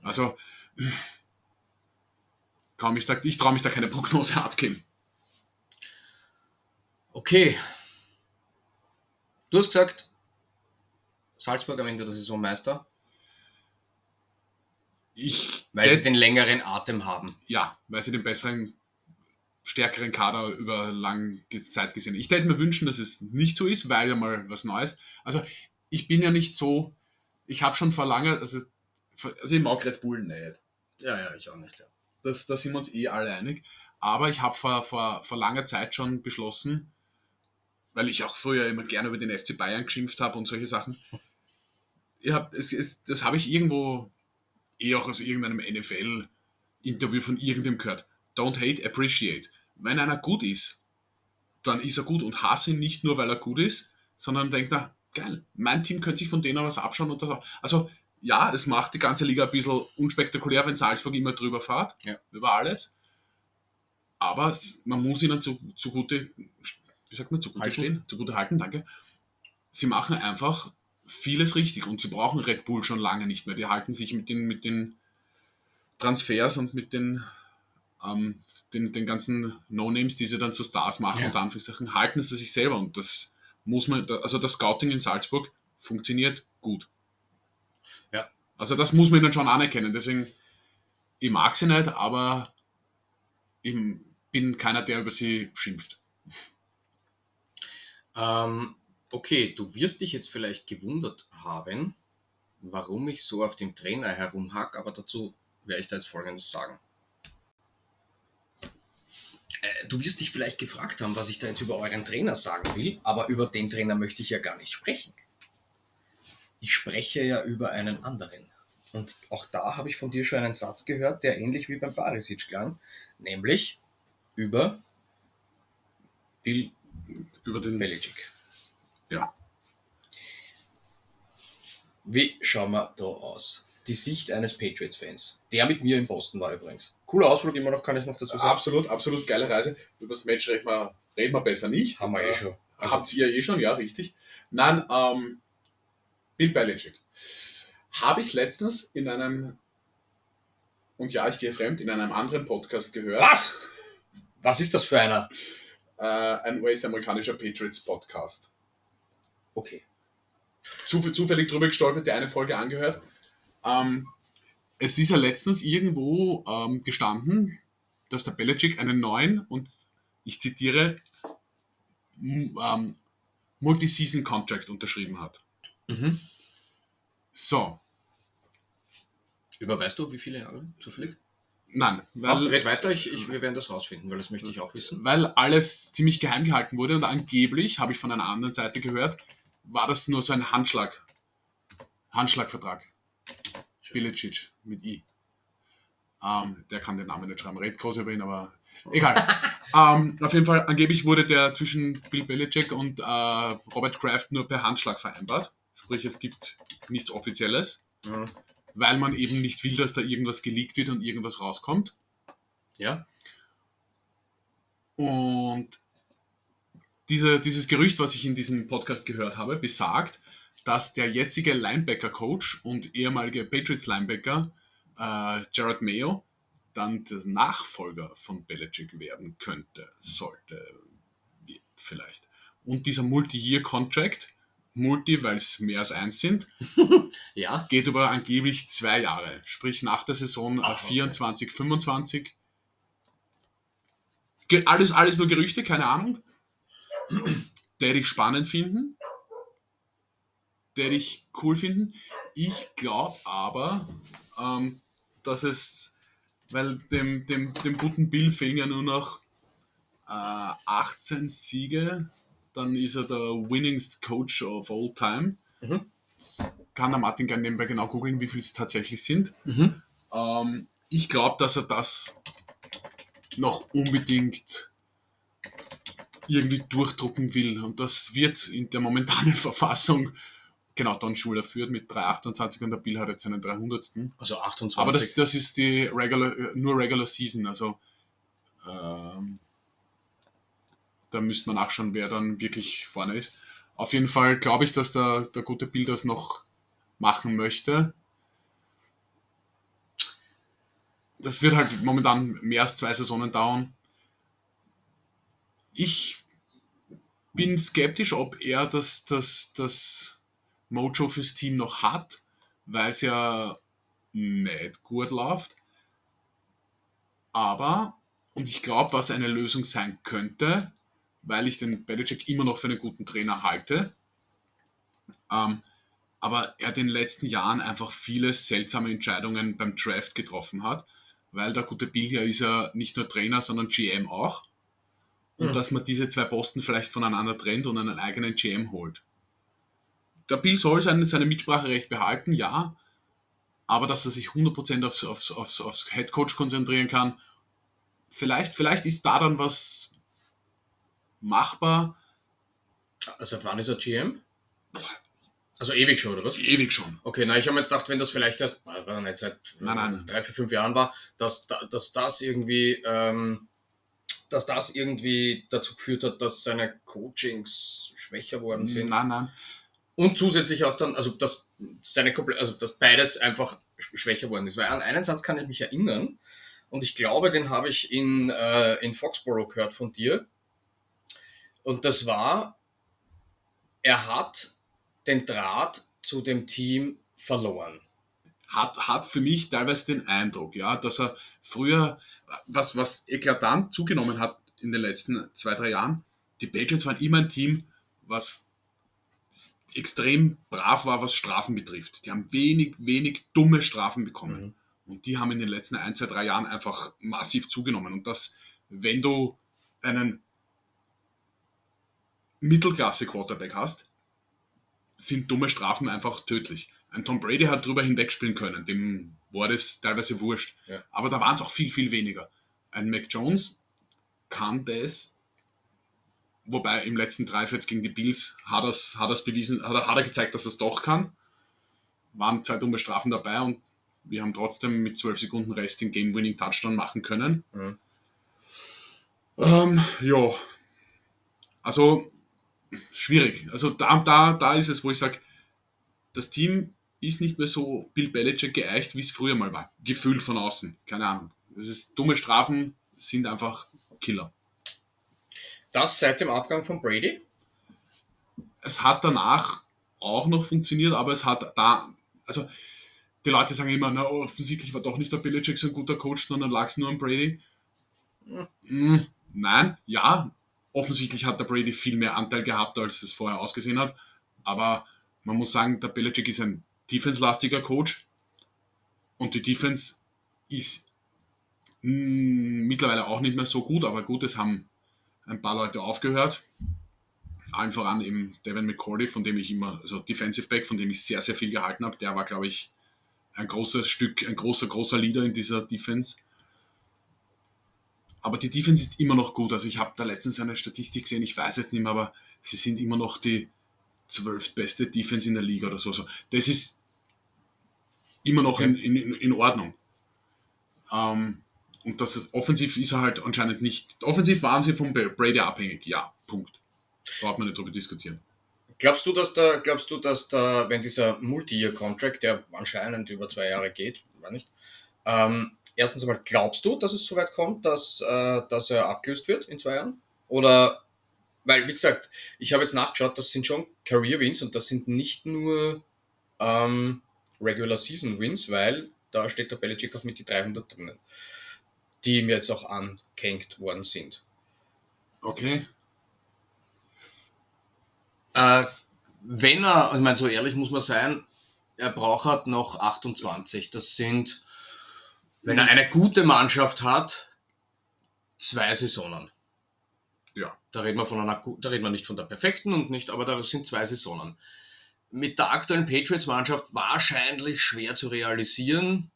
[SPEAKER 3] Also, [laughs] kaum ich, da, ich traue mich da keine Prognose abgeben.
[SPEAKER 1] Okay. Du hast gesagt, Salzburg am Ende der Saison Meister,
[SPEAKER 3] Ich,
[SPEAKER 1] weil sie den längeren Atem haben.
[SPEAKER 3] ja, weil sie den besseren, stärkeren Kader über lange Zeit gesehen haben. Ich hätte mir wünschen, dass es nicht so ist, weil ja mal was Neues. Also ich bin ja nicht so, ich habe schon vor langer, also, also ich mag Red Bull nicht.
[SPEAKER 1] Ja, ja, ich auch nicht. Ja.
[SPEAKER 3] Das, da sind wir uns eh alle einig. Aber ich habe vor, vor, vor langer Zeit schon beschlossen, weil ich auch früher immer gerne über den FC Bayern geschimpft habe und solche Sachen. Ich hab, es, es, das habe ich irgendwo eh auch aus irgendeinem NFL-Interview von irgendwem gehört. Don't hate, appreciate. Wenn einer gut ist, dann ist er gut und hasse ihn nicht nur, weil er gut ist, sondern denkt er, geil, mein Team könnte sich von denen was abschauen. Und das, also ja, es macht die ganze Liga ein bisschen unspektakulär, wenn Salzburg immer drüber fährt,
[SPEAKER 1] Ja.
[SPEAKER 3] über alles. Aber man muss ihnen zu, zugute, wie sagt man, zugute
[SPEAKER 1] Halten.
[SPEAKER 3] stehen, zugute halten, danke. Sie machen einfach vieles richtig und sie brauchen Red Bull schon lange nicht mehr. Die halten sich mit den, mit den Transfers und mit den, ähm, den, den ganzen No-Names, die sie dann zu Stars machen,
[SPEAKER 1] Ja.
[SPEAKER 3] und Anführungszeichen, halten sie sich selber und das muss man, also das Scouting in Salzburg funktioniert gut.
[SPEAKER 1] Ja.
[SPEAKER 3] Also das muss man ihnen schon anerkennen. Deswegen, ich mag sie nicht, aber ich bin keiner, der über sie schimpft.
[SPEAKER 1] Ähm, okay, du wirst dich jetzt vielleicht gewundert haben, warum ich so auf dem Trainer herumhack, aber dazu werde ich da jetzt Folgendes sagen. Äh, Du wirst dich vielleicht gefragt haben, was ich da jetzt über euren Trainer sagen will, aber über den Trainer möchte ich ja gar nicht sprechen. Ich spreche ja über einen anderen. Und auch da habe ich von dir schon einen Satz gehört, der ähnlich wie beim Barisic klang, nämlich über Bill
[SPEAKER 3] Über den
[SPEAKER 1] Belichick.
[SPEAKER 3] Ja.
[SPEAKER 1] Wie schauen wir da aus? Die Sicht eines Patriots-Fans. Der mit mir in Boston war übrigens. Cooler Ausflug immer noch, kann ich noch dazu sagen.
[SPEAKER 3] Absolut, absolut geile Reise. Über das Match reden wir, reden wir besser nicht.
[SPEAKER 1] Haben wir eh schon. Also,
[SPEAKER 3] Habt ihr eh schon, ja, richtig. Nein, ähm, Bill Belichick. Habe ich letztens in einem, und ja, ich gehe fremd, in einem anderen Podcast gehört.
[SPEAKER 1] was? Was ist das für einer?
[SPEAKER 3] Äh, ein US-amerikanischer Patriots-Podcast.
[SPEAKER 1] Okay.
[SPEAKER 3] Zuf zufällig drüber gestolpert, die eine Folge angehört. Ähm, es ist ja letztens irgendwo ähm, gestanden, dass der Belichick einen neuen, und ich zitiere, ähm, Multi-Season-Contract unterschrieben hat.
[SPEAKER 1] Mhm.
[SPEAKER 3] So,
[SPEAKER 1] Überweißt du, wie viele Jahre zufällig?
[SPEAKER 3] nein, weil,
[SPEAKER 1] red weiter, ich, ich, wir werden das rausfinden, weil das möchte ich auch wissen.
[SPEAKER 3] weil alles ziemlich geheim gehalten wurde und angeblich, habe ich von einer anderen Seite gehört, war das nur so ein Handschlag. Handschlagvertrag. Bilicic mit I. Ähm, der kann den Namen nicht schreiben, red groß über ihn, aber egal. [laughs] ähm, auf jeden Fall, angeblich wurde der zwischen Bill Belichick und äh, Robert Kraft nur per Handschlag vereinbart. Sprich, es gibt nichts Offizielles,
[SPEAKER 1] Mhm.
[SPEAKER 3] weil man eben nicht will, dass da irgendwas geleakt wird und irgendwas rauskommt.
[SPEAKER 1] Ja?
[SPEAKER 3] Und diese, dieses Gerücht, was ich in diesem Podcast gehört habe, besagt, dass der jetzige Linebacker-Coach und ehemalige Patriots-Linebacker äh, Jared Mayo dann der Nachfolger von Belichick werden könnte, sollte, wird vielleicht. Und dieser Multi-Year-Contract, Multi, weil es mehr als eins sind, [laughs]
[SPEAKER 1] Ja?
[SPEAKER 3] geht über angeblich zwei Jahre. Sprich nach der Saison äh,
[SPEAKER 1] Ach, okay.
[SPEAKER 3] 24, 25. Ge- Alles, alles nur Gerüchte, keine Ahnung. Der ich spannend finden. Der ich cool finden. Ich glaube aber, ähm, dass es, weil dem, dem, dem guten Bill fehlen ja nur noch äh, 18 Siege, dann ist er der winningst Coach of all time.
[SPEAKER 1] Mhm.
[SPEAKER 3] Kann der Martin gerne nebenbei genau googeln, wie viel es tatsächlich sind.
[SPEAKER 1] Mhm.
[SPEAKER 3] Ähm, ich glaube, dass er das noch unbedingt irgendwie durchdrucken will. Und das wird in der momentanen [laughs] Verfassung, genau, Don Schuler führt mit 328 und der Bill hat jetzt seinen 300.
[SPEAKER 1] Also 28.
[SPEAKER 3] Aber das, das ist die regular, äh, nur Regular Season. Also Ähm, da müsste man nachschauen, wer dann wirklich vorne ist. Auf jeden Fall glaube ich, dass der, der gute Bill das noch machen möchte. Das wird halt momentan mehr als zwei Saisonen dauern. Ich bin skeptisch, ob er das, das, das Mojo fürs Team noch hat, weil es ja nicht gut läuft. Aber, und ich glaube, was eine Lösung sein könnte, weil ich den Belichick immer noch für einen guten Trainer halte, ähm, aber er in den letzten Jahren einfach viele seltsame Entscheidungen beim Draft getroffen hat, weil der gute Bill ja ist ja nicht nur Trainer, sondern GM auch. Und mhm. dass man diese zwei Posten vielleicht voneinander trennt und einen eigenen GM holt. Der Bill soll seine, seine Mitspracherecht behalten, ja, aber dass er sich 100% aufs, aufs, aufs, aufs Headcoach konzentrieren kann, vielleicht, vielleicht ist da dann was machbar.
[SPEAKER 1] Seit wann ist er GM? Also ewig schon, oder was?
[SPEAKER 3] Ewig schon.
[SPEAKER 1] Okay, na, ich habe mir jetzt gedacht, wenn das vielleicht erst, weil nicht seit
[SPEAKER 3] nein, nein.
[SPEAKER 1] drei, vier, fünf Jahren war, dass, dass das irgendwie, ähm, dass das irgendwie dazu geführt hat, dass seine Coachings schwächer worden sind.
[SPEAKER 3] Nein, nein.
[SPEAKER 1] Und zusätzlich auch dann, also dass seine also dass beides einfach schwächer worden ist. Weil an einen Satz kann ich mich erinnern, und ich glaube, den habe ich in, äh, in Foxborough gehört von dir. Und das war, er hat den Draht zu dem Team verloren.
[SPEAKER 3] Hat, hat für mich teilweise den Eindruck, ja, dass er früher, was, was eklatant zugenommen hat in den letzten zwei, drei Jahren, die Patriots waren immer ein Team, was extrem brav war, was Strafen betrifft. Die haben wenig, wenig dumme Strafen bekommen. Mhm. Und die haben in den letzten ein, zwei, drei Jahren einfach massiv zugenommen. Und das, wenn du einen Mittelklasse-Quarterback hast, sind dumme Strafen einfach tödlich. Ein Tom Brady hat drüber hinwegspielen können, dem war das teilweise wurscht. Ja. Aber da waren es auch viel, viel weniger. Ein Mac Jones kann das, wobei im letzten Drive jetzt gegen die Bills hat er hat er's bewiesen, hat er, hat er gezeigt, dass er es doch kann. Waren zwei dumme Strafen dabei und wir haben trotzdem mit 12 Sekunden Rest den Game-Winning-Touchdown machen können. Mhm. Ähm, ja, also schwierig. Also da, da, da ist es, wo ich sage, das Team ist nicht mehr so Bill Belichick geeicht, wie es früher mal war. Gefühlt von außen. Keine Ahnung. Das ist dumme Strafen sind einfach Killer.
[SPEAKER 1] Das seit dem Abgang von Brady?
[SPEAKER 3] Es hat danach auch noch funktioniert, aber es hat da, also die Leute sagen immer, na, offensichtlich war doch nicht der Belichick so ein guter Coach, sondern lag es nur an Brady. Mhm. Nein, ja, Offensichtlich hat der Brady viel mehr Anteil gehabt, als es vorher ausgesehen hat. Aber man muss sagen, der Belichick ist ein defense-lastiger Coach. Und die Defense ist mh, mittlerweile auch nicht mehr so gut, aber gut, es haben ein paar Leute aufgehört. Allen voran eben Devin McCauley, von dem ich immer, also Defensive Back, von dem ich sehr, sehr viel gehalten habe. Der war, glaube ich, ein großes Stück, ein großer, großer Leader in dieser Defense. Aber die Defense ist immer noch gut. Also ich habe da letztens eine Statistik gesehen, ich weiß jetzt nicht mehr, aber sie sind immer noch die zwölftbeste Defense in der Liga oder so. Also das ist immer noch in, in, in Ordnung. Ähm, und das offensiv ist er halt anscheinend nicht. Offensiv waren sie von Brady abhängig. Ja, Punkt. Braucht man nicht drüber diskutieren.
[SPEAKER 1] Glaubst du, dass da, glaubst du, dass da, wenn dieser Multi-Year-Contract, der anscheinend über zwei Jahre geht, war nicht, ähm, erstens einmal, glaubst du, dass es so weit kommt, dass, äh, dass er abgelöst wird in zwei Jahren? Oder, weil, wie gesagt, ich habe jetzt nachgeschaut, das sind schon Career Wins und das sind nicht nur ähm, Regular Season Wins, weil da steht der Belichick auch mit die 300 drinnen, die ihm jetzt auch angehängt worden sind.
[SPEAKER 3] Okay.
[SPEAKER 1] Äh, wenn er, ich meine, so ehrlich muss man sein, er braucht halt noch 28. Das sind wenn er eine gute Mannschaft hat, zwei Saisonen.
[SPEAKER 3] Ja.
[SPEAKER 1] Da reden wir von einer, da reden wir nicht von der perfekten und nicht, aber da sind zwei Saisonen. Mit der aktuellen Patriots-Mannschaft wahrscheinlich schwer zu realisieren.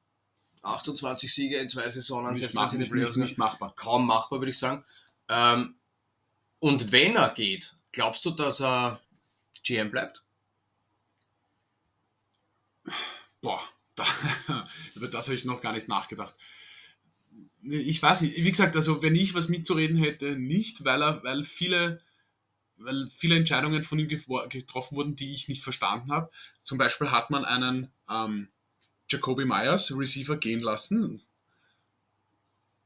[SPEAKER 1] 28 Siege in zwei Saisonen,
[SPEAKER 3] nicht, mach, nicht, nicht, nicht, machbar.
[SPEAKER 1] Kaum machbar, würde ich sagen. Ähm, und wenn er geht, glaubst du, dass er GM bleibt?
[SPEAKER 3] Boah, da, [laughs] über das habe ich noch gar nicht nachgedacht. ich weiß nicht, wie gesagt, also wenn ich was mitzureden hätte, nicht, weil er, weil viele, weil viele Entscheidungen von ihm getroffen wurden, die ich nicht verstanden habe. Zum Beispiel hat man einen ähm, Jacoby Myers, Receiver, gehen lassen,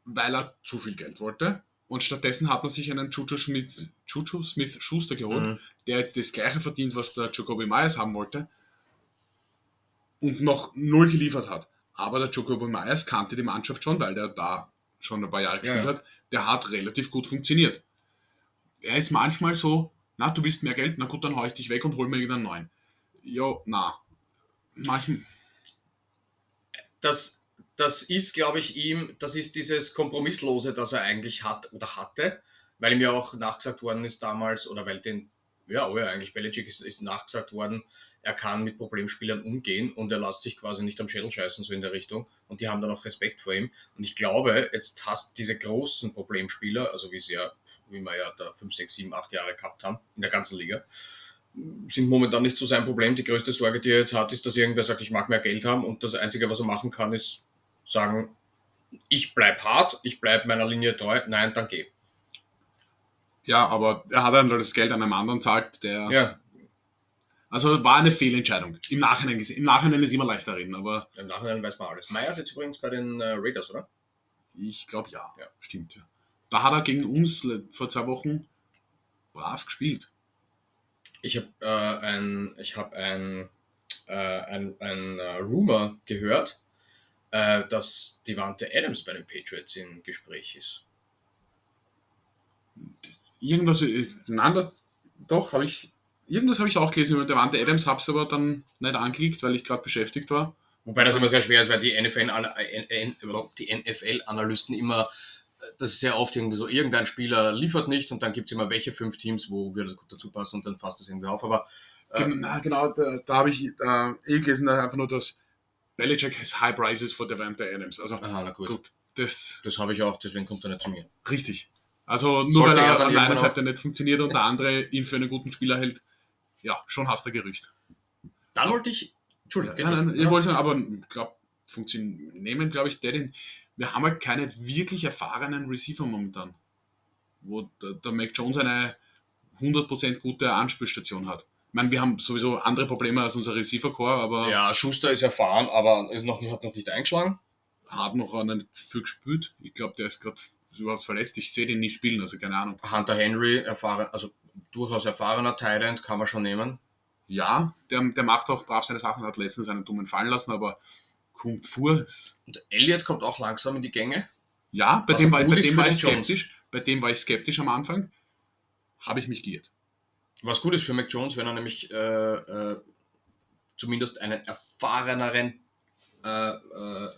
[SPEAKER 3] weil er zu viel Geld wollte. Und stattdessen hat man sich einen Juju Smith, Juju Smith Schuster geholt,
[SPEAKER 1] Mhm.
[SPEAKER 3] der jetzt das gleiche verdient, was der Jacoby Myers haben wollte. Und noch null geliefert hat. Aber der Jacoby Myers kannte die Mannschaft schon, weil der da schon ein paar Jahre gespielt
[SPEAKER 1] Ja.
[SPEAKER 3] hat. Der hat relativ gut funktioniert. Er ist manchmal so, na, du willst mehr Geld, na gut, dann hau ich dich weg und hol mir irgendeinen neuen. Jo, na. Manchmal,
[SPEAKER 1] das, das ist, glaube ich, ihm, das ist dieses Kompromisslose, das er eigentlich hat oder hatte, weil ihm ja auch nachgesagt worden ist damals, oder weil den, ja, oh ja, eigentlich Belichick ist, ist nachgesagt worden, er kann mit Problemspielern umgehen und er lässt sich quasi nicht am Schädel scheißen, so in der Richtung. Und die haben dann auch Respekt vor ihm. Und ich glaube, jetzt hast diese großen Problemspieler, also wie ja, wie wir ja da 5, 6, 7, 8 Jahre gehabt haben, in der ganzen Liga, sind momentan nicht so sein Problem. Die größte Sorge, die er jetzt hat, ist, dass irgendwer sagt, ich mag mehr Geld haben und das Einzige, was er machen kann, ist sagen, ich bleib hart, ich bleib meiner Linie treu, nein, dann geh.
[SPEAKER 3] ja, aber er hat dann das Geld an einem anderen zahlt, der.
[SPEAKER 1] Ja,
[SPEAKER 3] Also war eine Fehlentscheidung. Im Nachhinein. Im Nachhinein ist immer leichter reden, aber
[SPEAKER 1] im Nachhinein weiß man alles. Meyers jetzt übrigens bei den äh, Raiders, oder?
[SPEAKER 3] ich glaube ja.
[SPEAKER 1] Ja.
[SPEAKER 3] Stimmt, ja. Da hat er gegen uns vor zwei Wochen brav gespielt.
[SPEAKER 1] Ich habe äh, ein, ich hab ein, äh, ein, ein äh, Rumor gehört, äh, dass Devante Adams bei den Patriots im Gespräch ist.
[SPEAKER 3] Irgendwas, äh, nein, das, doch, habe ich, irgendwas habe ich auch gelesen über Devante Adams, habe es aber dann nicht angeklickt, weil ich gerade beschäftigt war.
[SPEAKER 1] Wobei das immer sehr schwer ist, weil die NFL, ana- die NFL-Analysten immer, äh, das ist sehr oft irgendwie so, irgendein Spieler liefert nicht und dann gibt es immer welche fünf Teams, wo wir gut dazu passen und dann fasst es irgendwie auf. Aber äh,
[SPEAKER 3] Gen na, genau, da, da habe ich äh, eh gelesen, einfach nur, dass Belichick has high prices for Devante Adams. Also
[SPEAKER 1] aha, gut.
[SPEAKER 3] gut, das
[SPEAKER 1] Das habe ich auch, deswegen kommt er nicht zu mir.
[SPEAKER 3] richtig. Also nur
[SPEAKER 1] Sollte
[SPEAKER 3] weil
[SPEAKER 1] er
[SPEAKER 3] er an einer Seite nicht funktioniert und der andere ihn für einen guten Spieler hält, ja, schon hast du Gerücht.
[SPEAKER 1] Dann wollte ich, Entschuldigung,
[SPEAKER 3] Ja,
[SPEAKER 1] schon.
[SPEAKER 3] nein, ich wollte sagen, aber funktionieren, nehmen, glaube ich, der den. Wir haben halt keine wirklich erfahrenen Receiver momentan. Wo der, der Mac Jones eine 100% gute Anspielstation hat. Ich meine, wir haben sowieso andere Probleme als unser Receiver-Core, aber
[SPEAKER 1] Ja, Schuster ist erfahren, aber ist noch, nicht- hat noch nicht eingeschlagen.
[SPEAKER 3] hat noch einen viel gespielt. Ich glaube, der ist gerade überhaupt verletzt. Ich sehe den nicht spielen, also keine Ahnung.
[SPEAKER 1] Hunter Henry, erfahren, also durchaus erfahrener Thailand, kann man schon nehmen.
[SPEAKER 3] Ja, der, der macht auch brav seine Sachen, hat letztens einen dummen fallen lassen, aber kommt vor.
[SPEAKER 1] Und Elliott kommt auch langsam in die Gänge.
[SPEAKER 3] Ja, bei dem, war, bei dem war ich
[SPEAKER 1] Jones.
[SPEAKER 3] skeptisch. Bei dem war ich skeptisch am Anfang. Habe ich mich geirrt.
[SPEAKER 1] Was gut ist für Mac Jones, wenn er nämlich äh, äh, zumindest einen erfahreneren, äh, äh,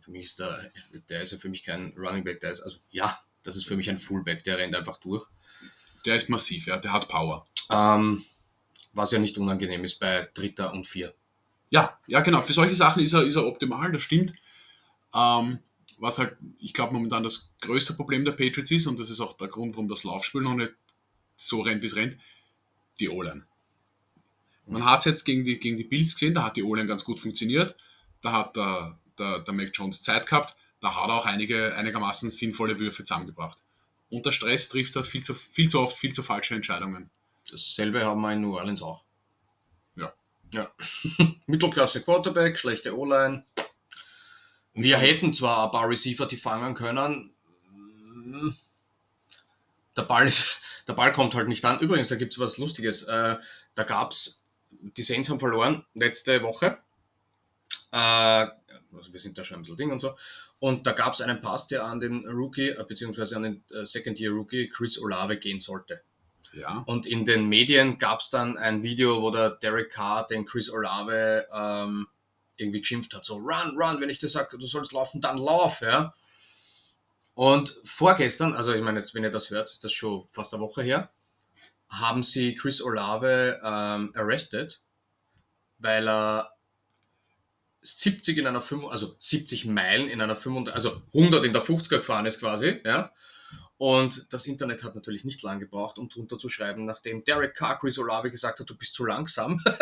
[SPEAKER 1] für mich ist der, der ist ja für mich kein Running Back, der ist, also ja, das ist für mich ein Fullback, der rennt einfach durch.
[SPEAKER 3] Der ist massiv, ja, der hat Power.
[SPEAKER 1] Ähm, was ja nicht unangenehm ist bei Dritter und Vier.
[SPEAKER 3] Ja, ja, genau. Für solche Sachen ist er, ist er optimal, das stimmt. Ähm, was halt, ich glaube, momentan das größte Problem der Patriots ist, und das ist auch der Grund, warum das Laufspiel noch nicht so rennt, wie es rennt, die O-Line. Man hat es jetzt gegen die, gegen die Bills gesehen, da hat die O-Line ganz gut funktioniert. Da hat der, der, der Mac Jones Zeit gehabt. Da hat er auch einige einigermaßen sinnvolle Würfe zusammengebracht. Unter Stress trifft er viel zu, viel zu oft viel zu falsche Entscheidungen.
[SPEAKER 1] Dasselbe haben wir in New Orleans auch.
[SPEAKER 3] Ja. [laughs]
[SPEAKER 1] Mittelklasse Quarterback, schlechte O-Line. Wir hätten zwar ein paar Receiver, die fangen können. mm, Der Ball, ist, [laughs] der Ball kommt halt nicht an. Übrigens, da gibt es was Lustiges. Äh, da gab es, die Saints haben verloren letzte Woche. Äh, also wir sind da schon ein bisschen Ding und so. Und da gab es einen Pass, der an den Rookie, äh, beziehungsweise an den äh, Second-Year-Rookie Chris Olave gehen sollte.
[SPEAKER 3] Ja.
[SPEAKER 1] Und in den Medien gab es dann ein Video, wo der Derek Carr den Chris Olave ähm, irgendwie geschimpft hat. So, run, run, wenn ich dir sage, du sollst laufen, dann lauf, ja. Und vorgestern, also ich meine, jetzt, wenn ihr das hört, ist das schon fast eine Woche her, haben sie Chris Olave ähm, arrested, weil er 70 in einer 5, also 70 Meilen in einer 35, also 100 in der 50er gefahren ist quasi, ja. Und das Internet hat natürlich nicht lang gebraucht, um drunter zu schreiben, nachdem Derek Carr Chris Olave gesagt hat, du bist zu langsam. [laughs]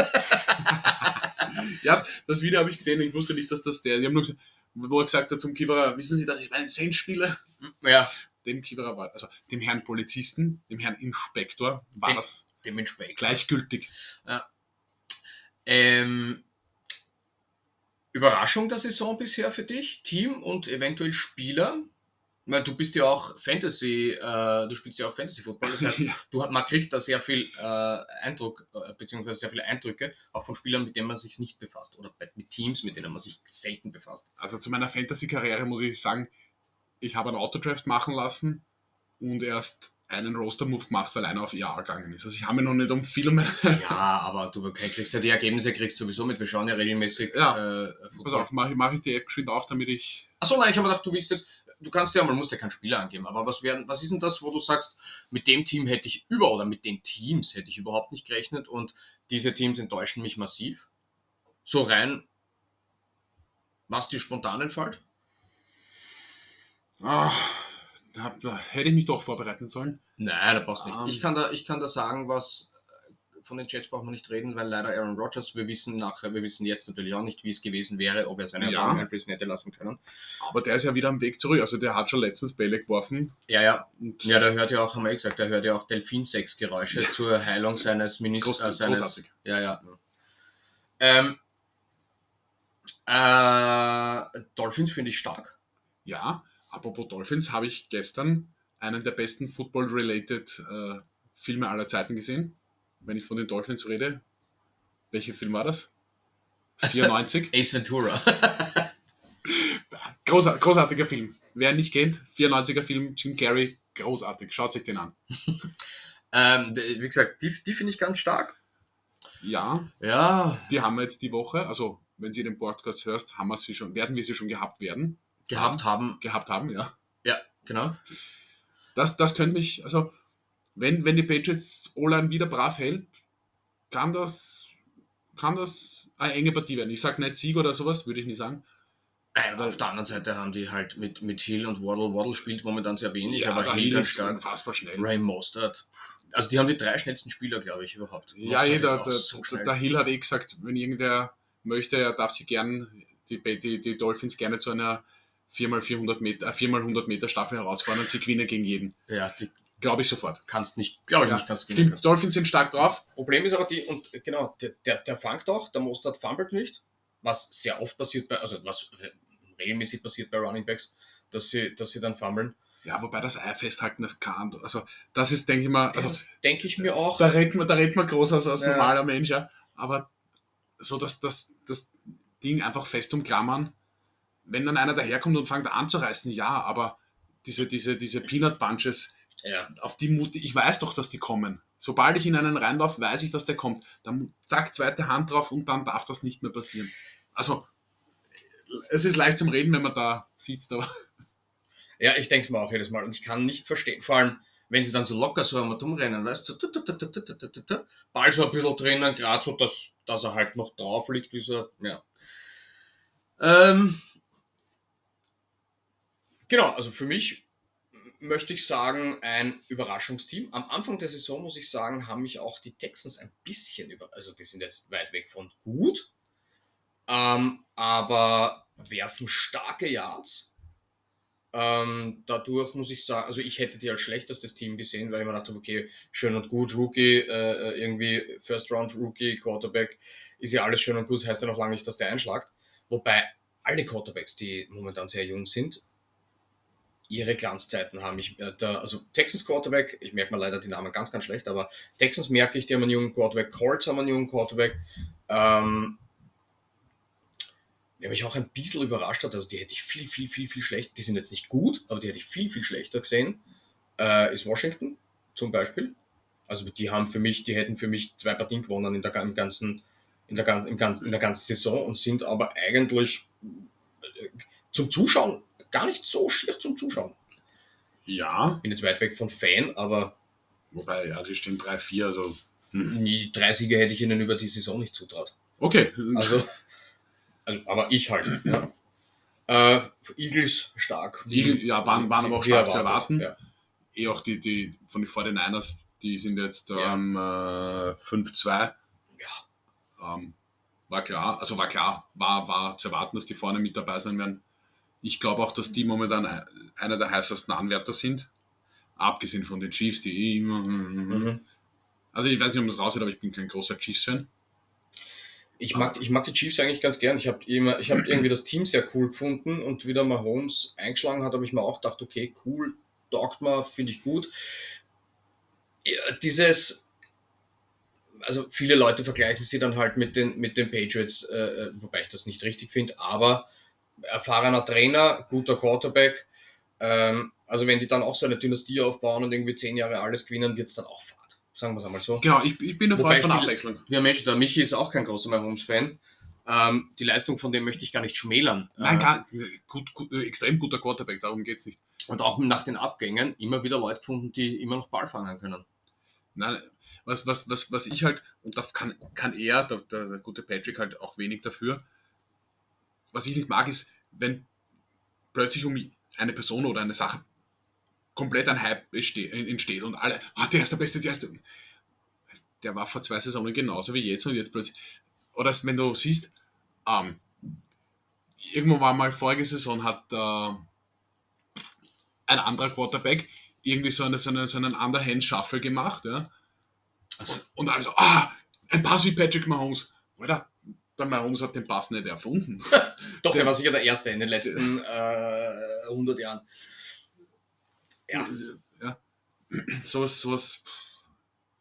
[SPEAKER 3] Ja, das Video habe ich gesehen. Ich wusste nicht, dass das der. Die haben nur gesagt, wo er gesagt hat zum Kiewerer, wissen Sie, dass ich meinen Saints spiele?
[SPEAKER 1] Ja,
[SPEAKER 3] Dem Kiewerer war, also dem Herrn Polizisten, dem Herrn Inspektor, war
[SPEAKER 1] Den-
[SPEAKER 3] das
[SPEAKER 1] dementsprechend.
[SPEAKER 3] gleichgültig.
[SPEAKER 1] Ähm, Überraschung der Saison bisher für dich, Team und eventuell Spieler? Weil du bist ja auch Fantasy, äh, du spielst ja auch Fantasy Football, das heißt, [laughs]
[SPEAKER 3] Ja.
[SPEAKER 1] du man kriegt da sehr viel äh, Eindruck, äh, beziehungsweise sehr viele Eindrücke, auch von Spielern, mit denen man sich nicht befasst oder mit Teams, mit denen man sich selten befasst.
[SPEAKER 3] Also zu meiner Fantasy-Karriere muss ich sagen, ich habe einen Autodraft machen lassen und erst einen Roster-Move gemacht, weil einer auf IR gegangen ist. Also ich habe mir noch nicht um viel mehr... [laughs]
[SPEAKER 1] Ja, aber du kriegst ja die Ergebnisse kriegst du sowieso mit. Wir schauen ja regelmäßig
[SPEAKER 3] Ja.
[SPEAKER 1] äh,
[SPEAKER 3] Pass auf, mache mach ich die App geschwind auf, damit ich...
[SPEAKER 1] Achso, nein, ich habe gedacht, du willst jetzt, du kannst ja, man muss ja keinen Spieler angeben, aber was wären, was ist denn das, wo du sagst, mit dem Team hätte ich über oder mit den Teams hätte ich überhaupt nicht gerechnet und diese Teams enttäuschen mich massiv? So rein, was dir spontan entfällt?
[SPEAKER 3] Ah, da, da hätte ich mich doch vorbereiten sollen.
[SPEAKER 1] Nein, da brauchst du nicht.
[SPEAKER 3] Ähm.
[SPEAKER 1] ich, kann da, ich kann da sagen, was von den Jets brauchen wir nicht reden, weil leider Aaron Rodgers, wir wissen nachher, wir wissen jetzt natürlich auch nicht, wie es gewesen wäre, ob er seine
[SPEAKER 3] Ja.
[SPEAKER 1] Erfahrung einfließen hätte lassen können.
[SPEAKER 3] Aber der ist ja wieder am Weg zurück. Also der hat schon letztens Bälle geworfen.
[SPEAKER 1] Ja, ja,
[SPEAKER 3] Und
[SPEAKER 1] Ja, der hört ja auch, haben wir eh gesagt, der hört ja auch Delfinsexgeräusche zur Heilung seines
[SPEAKER 3] groß-
[SPEAKER 1] Ministers. Äh, seines,
[SPEAKER 3] großartig.
[SPEAKER 1] ja, ja. Ähm, äh, Dolphins finde ich stark.
[SPEAKER 3] ja, apropos Dolphins, habe ich gestern einen der besten Football-related äh, Filme aller Zeiten gesehen. Wenn ich von den Dolphins rede. Welcher Film war das? [laughs] 94.
[SPEAKER 1] Ace Ventura. [laughs]
[SPEAKER 3] Großar, großartiger Film. Wer ihn nicht kennt, 94er Film, Jim Carrey, großartig. Schaut sich den an. [laughs]
[SPEAKER 1] ähm, wie gesagt, die, die finde ich ganz stark.
[SPEAKER 3] Ja,
[SPEAKER 1] Ja,
[SPEAKER 3] die haben wir jetzt die Woche, also wenn Sie den Podcast hörst, haben wir sie schon, werden wir sie schon gehabt werden.
[SPEAKER 1] gehabt haben.
[SPEAKER 3] Gehabt haben, ja.
[SPEAKER 1] Ja, genau.
[SPEAKER 3] Das, das könnte mich, also wenn, wenn die Patriots O-Line wieder brav hält, kann das, kann das eine enge Partie werden. Ich sage nicht Sieg oder sowas, würde ich nicht sagen.
[SPEAKER 1] Äh, aber auf der anderen Seite haben die halt mit, mit Hill und Waddle. Waddle spielt momentan sehr wenig,
[SPEAKER 3] ja,
[SPEAKER 1] aber Hill
[SPEAKER 3] ist
[SPEAKER 1] stark.
[SPEAKER 3] unfassbar schnell.
[SPEAKER 1] Ray Mostert. Also die haben die drei schnellsten Spieler, glaube ich, überhaupt.
[SPEAKER 3] Ja,
[SPEAKER 1] Mostert
[SPEAKER 3] jeder,
[SPEAKER 1] ist auch
[SPEAKER 3] der,
[SPEAKER 1] so
[SPEAKER 3] der, der Hill hat eh gesagt, wenn irgendwer möchte, er darf sie gern, die, die, die Dolphins gerne zu einer 4x400 Meter, äh, 4x100 Meter Staffel herausfordern und sie gewinnen gegen jeden.
[SPEAKER 1] Ja, die
[SPEAKER 3] Glaube ich sofort.
[SPEAKER 1] kannst nicht, glaube ich
[SPEAKER 3] Ja,
[SPEAKER 1] nicht, kannst.
[SPEAKER 3] Stimmt, Dolphins sind stark drauf.
[SPEAKER 1] Problem ist aber die, und genau, der, der, der fangt auch, der Mostert fummelt nicht, was sehr oft passiert bei, also was re regelmäßig passiert bei Running Backs, dass sie, dass sie dann fummeln.
[SPEAKER 3] Ja, wobei das Ei festhalten, das kann. Also, das ist, denke ich mal, also,
[SPEAKER 1] Denke ich mir auch.
[SPEAKER 3] da redet man, da redet man groß als, als
[SPEAKER 1] Ja.
[SPEAKER 3] normaler Mensch, ja. Aber so, dass das, das Ding einfach fest umklammern, wenn dann einer daherkommt und fängt an zu reißen, ja, aber diese, diese, diese Peanut Bunches,
[SPEAKER 1] Ja,
[SPEAKER 3] auf die Mut, ich weiß doch, dass die kommen. Sobald ich in einen reinlaufe, weiß ich, dass der kommt. Dann zack, zweite Hand drauf und dann darf das nicht mehr passieren. Also, es ist leicht zum Reden, wenn man da sitzt, aber
[SPEAKER 1] ja ich denke es mir auch jedes Mal und ich kann nicht verstehen, vor allem, wenn sie dann so locker so einmal rumrennen, weißt du, so, Ball so ein bisschen drinnen, gerade so, dass, dass er halt noch drauf liegt, wie so, ja. Ähm, genau, also für mich möchte ich sagen, ein Überraschungsteam. Am Anfang der Saison, muss ich sagen, haben mich auch die Texans ein bisschen über, also die sind jetzt weit weg von gut, ähm, aber werfen starke Yards. Ähm, dadurch muss ich sagen, also ich hätte die als schlechtestes Team gesehen, weil ich mir dachte, okay, schön und gut, Rookie, äh, irgendwie First Round Rookie, Quarterback, ist ja alles schön und gut, das heißt ja noch lange nicht, dass der einschlagt. Wobei alle Quarterbacks, die momentan sehr jung sind, ihre Glanzzeiten haben. Ich, äh, der, also Texans Quarterback, ich merke mal leider die Namen ganz, ganz schlecht, aber Texans merke ich, die haben einen jungen Quarterback, Colts haben einen jungen Quarterback. Ähm, der mich auch ein bisschen überrascht hat, also die hätte ich viel, viel, viel, viel schlecht, die sind jetzt nicht gut, aber die hätte ich viel, viel schlechter gesehen, äh, ist Washington zum Beispiel. Also die haben für mich, die hätten für mich zwei Partien gewonnen in der, ganzen, in der, im ganzen, in der ganzen Saison und sind aber eigentlich äh, zum Zuschauen gar nicht so schier zum Zuschauen.
[SPEAKER 3] ja.
[SPEAKER 1] Bin jetzt weit weg von Fan, aber
[SPEAKER 3] Wobei, ja, die stehen 3-4, also. hm.
[SPEAKER 1] die drei Siege hätte ich ihnen über die Saison nicht zutraut.
[SPEAKER 3] Okay.
[SPEAKER 1] Also, also aber ich halt. Ja. Äh, Eagles stark.
[SPEAKER 3] Eagle- ja, waren- waren aber auch stark zu
[SPEAKER 1] erwartet,
[SPEAKER 3] erwarten.
[SPEAKER 1] Ja.
[SPEAKER 3] eh auch die, die von den 49ers, die sind jetzt
[SPEAKER 1] Ja.
[SPEAKER 3] ähm, äh, 5-2.
[SPEAKER 1] Ja.
[SPEAKER 3] Ähm, war klar, also war klar, war, war zu erwarten, dass die vorne mit dabei sein werden. Ich glaube auch, dass die momentan e- einer der heißesten Anwärter sind. Abgesehen von den Chiefs, die immer.
[SPEAKER 1] Mhm.
[SPEAKER 3] Also ich weiß nicht, ob das raus wird, aber ich bin kein großer Chiefs-Fan.
[SPEAKER 1] Ich mag, ich mag die Chiefs eigentlich ganz gern. Ich habe immer, ich habe irgendwie das Team sehr cool gefunden und wieder mal Holmes eingeschlagen hat, habe ich mir auch gedacht, okay, cool, taugt mir, finde ich gut. Ja, dieses, also viele Leute vergleichen sie dann halt mit den, mit den Patriots, äh, wobei ich das nicht richtig finde, aber erfahrener Trainer, guter Quarterback. Ähm, also wenn die dann auch so eine Dynastie aufbauen und irgendwie zehn Jahre alles gewinnen, wird es dann auch Fahrt. Sagen wir es einmal so.
[SPEAKER 3] Genau, ich, ich bin ein
[SPEAKER 1] Wobei
[SPEAKER 3] Freund von Abwechslung.
[SPEAKER 1] Ja, Mensch, der Michi ist auch kein großer Mahomes-Fan. Ähm, die Leistung von dem möchte ich gar nicht schmälern.
[SPEAKER 3] Nein,
[SPEAKER 1] Äh,
[SPEAKER 3] gar, gut, gut, äh, extrem guter Quarterback, darum geht's nicht.
[SPEAKER 1] Und auch nach den Abgängen immer wieder Leute gefunden, die immer noch Ball fangen können.
[SPEAKER 3] Nein, was, was, was, was ich halt, und da kann, kann er, der, der, der gute Patrick, halt auch wenig dafür. Was ich nicht mag, ist, wenn plötzlich um eine Person oder eine Sache komplett ein Hype entsteht und alle, ah, der ist der Beste, der ist der. Der war vor zwei Saisonen genauso wie jetzt und jetzt plötzlich. Oder wenn du siehst, ähm, irgendwo war mal vorige Saison hat äh, ein anderer Quarterback irgendwie so, eine, so, eine, so einen Underhand-Shuffle gemacht, ja.
[SPEAKER 1] Also,
[SPEAKER 3] Und alle so, ah, ein Pass wie Patrick Mahomes. Alter, der Mahomes hat den Pass nicht erfunden. [laughs]
[SPEAKER 1] doch, der
[SPEAKER 3] Der-
[SPEAKER 1] war sicher der Erste in den letzten äh, 100 Jahren. Ja.
[SPEAKER 3] ja. [clears throat] Sowas, sowas,